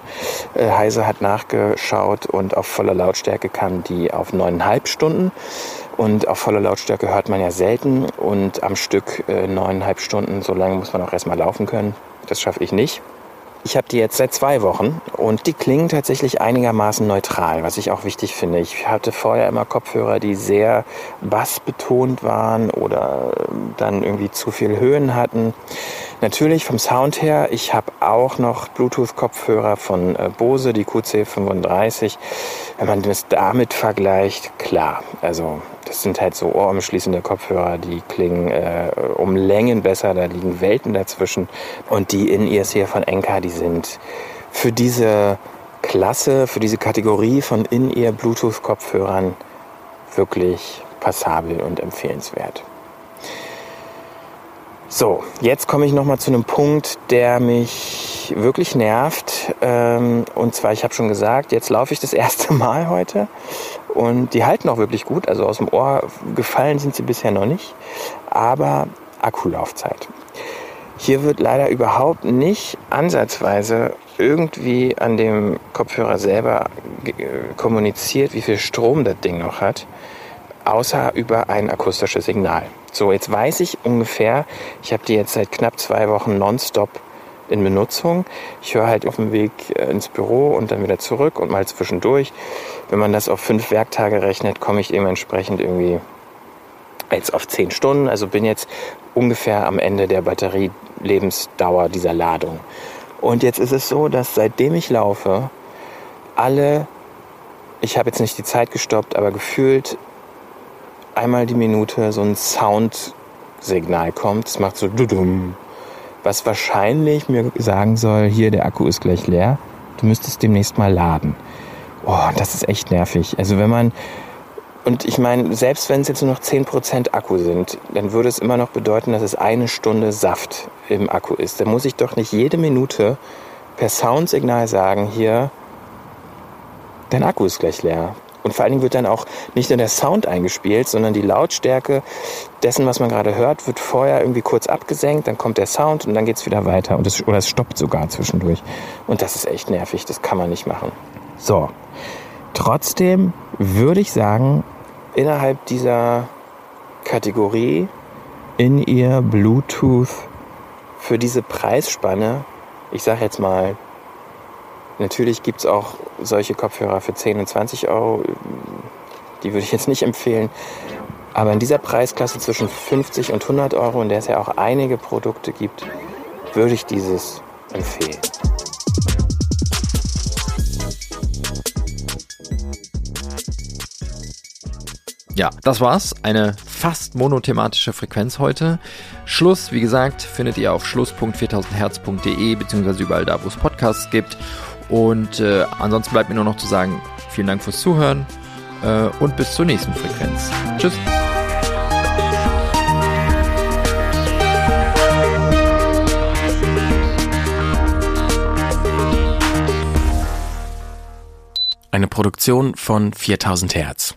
Äh, Heise hat nachgeschaut und auf voller Lautstärke kamen die auf neuneinhalb Stunden. Und auf voller Lautstärke hört man ja selten und am Stück äh, neuneinhalb Stunden, so lange muss man auch erstmal laufen können. Das schaffe ich nicht. Ich habe die jetzt seit zwei Wochen und die klingen tatsächlich einigermaßen neutral, was ich auch wichtig finde. Ich hatte vorher immer Kopfhörer, die sehr bassbetont waren oder ähm, dann irgendwie zu viel Höhen hatten. Natürlich vom Sound her, ich habe auch noch Bluetooth-Kopfhörer von äh, Bose, die QC35. Wenn man das damit vergleicht, klar, also das sind halt so ohrumschließende Kopfhörer, die klingen äh, um Längen besser, da liegen Welten dazwischen. Und die In-Ears hier von Enka, die sind für diese Klasse, für diese Kategorie von In-Ear Bluetooth-Kopfhörern wirklich passabel und empfehlenswert. So, jetzt komme ich nochmal zu einem Punkt, der mich wirklich nervt. Ähm, und zwar, ich habe schon gesagt, jetzt laufe ich das erste Mal heute. Und die halten auch wirklich gut. Also aus dem Ohr gefallen sind sie bisher noch nicht. Aber Akkulaufzeit. Hier wird leider überhaupt nicht ansatzweise irgendwie an dem Kopfhörer selber kommuniziert, wie viel Strom das Ding noch hat, außer über ein akustisches Signal. So, jetzt weiß ich ungefähr, ich habe die jetzt seit knapp zwei Wochen nonstop in Benutzung. Ich höre halt auf dem Weg äh, ins Büro und dann wieder zurück und mal zwischendurch. Wenn man das auf fünf Werktage rechnet, komme ich dementsprechend irgendwie jetzt auf zehn Stunden. Also bin jetzt ungefähr am Ende der Batterielebensdauer dieser Ladung. Und jetzt ist es so, dass seitdem ich laufe, alle, ich habe jetzt nicht die Zeit gestoppt, aber gefühlt einmal die Minute so ein Soundsignal kommt. Es macht so dudum, was wahrscheinlich mir sagen soll, hier der Akku ist gleich leer. Du müsstest demnächst mal laden. Oh, das ist echt nervig. Also wenn man und ich meine, selbst wenn es jetzt nur noch 10% Akku sind, dann würde es immer noch bedeuten, dass es eine Stunde Saft im Akku ist. Dann muss ich doch nicht jede Minute per Soundsignal sagen, hier, dein Akku ist gleich leer. Und vor allen Dingen wird dann auch nicht nur der Sound eingespielt, sondern die Lautstärke dessen, was man gerade hört, wird vorher irgendwie kurz abgesenkt, dann kommt der Sound und dann geht es wieder weiter. Und es, oder es stoppt sogar zwischendurch. Und das ist echt nervig, das kann man nicht machen. So, trotzdem würde ich sagen, innerhalb dieser Kategorie in ihr Bluetooth für diese Preisspanne, ich sage jetzt mal Natürlich gibt es auch solche Kopfhörer für 10 und 20 Euro. Die würde ich jetzt nicht empfehlen. Aber in dieser Preisklasse zwischen 50 und 100 Euro, in der es ja auch einige Produkte gibt, würde ich dieses empfehlen. Ja, das war's. Eine fast monothematische Frequenz heute. Schluss, wie gesagt, findet ihr auf schluss.4000herz.de beziehungsweise überall da, wo es Podcasts gibt. Und äh, ansonsten bleibt mir nur noch zu sagen, vielen Dank fürs Zuhören äh, und bis zur nächsten Frequenz. Tschüss. Eine Produktion von 4000 Hertz.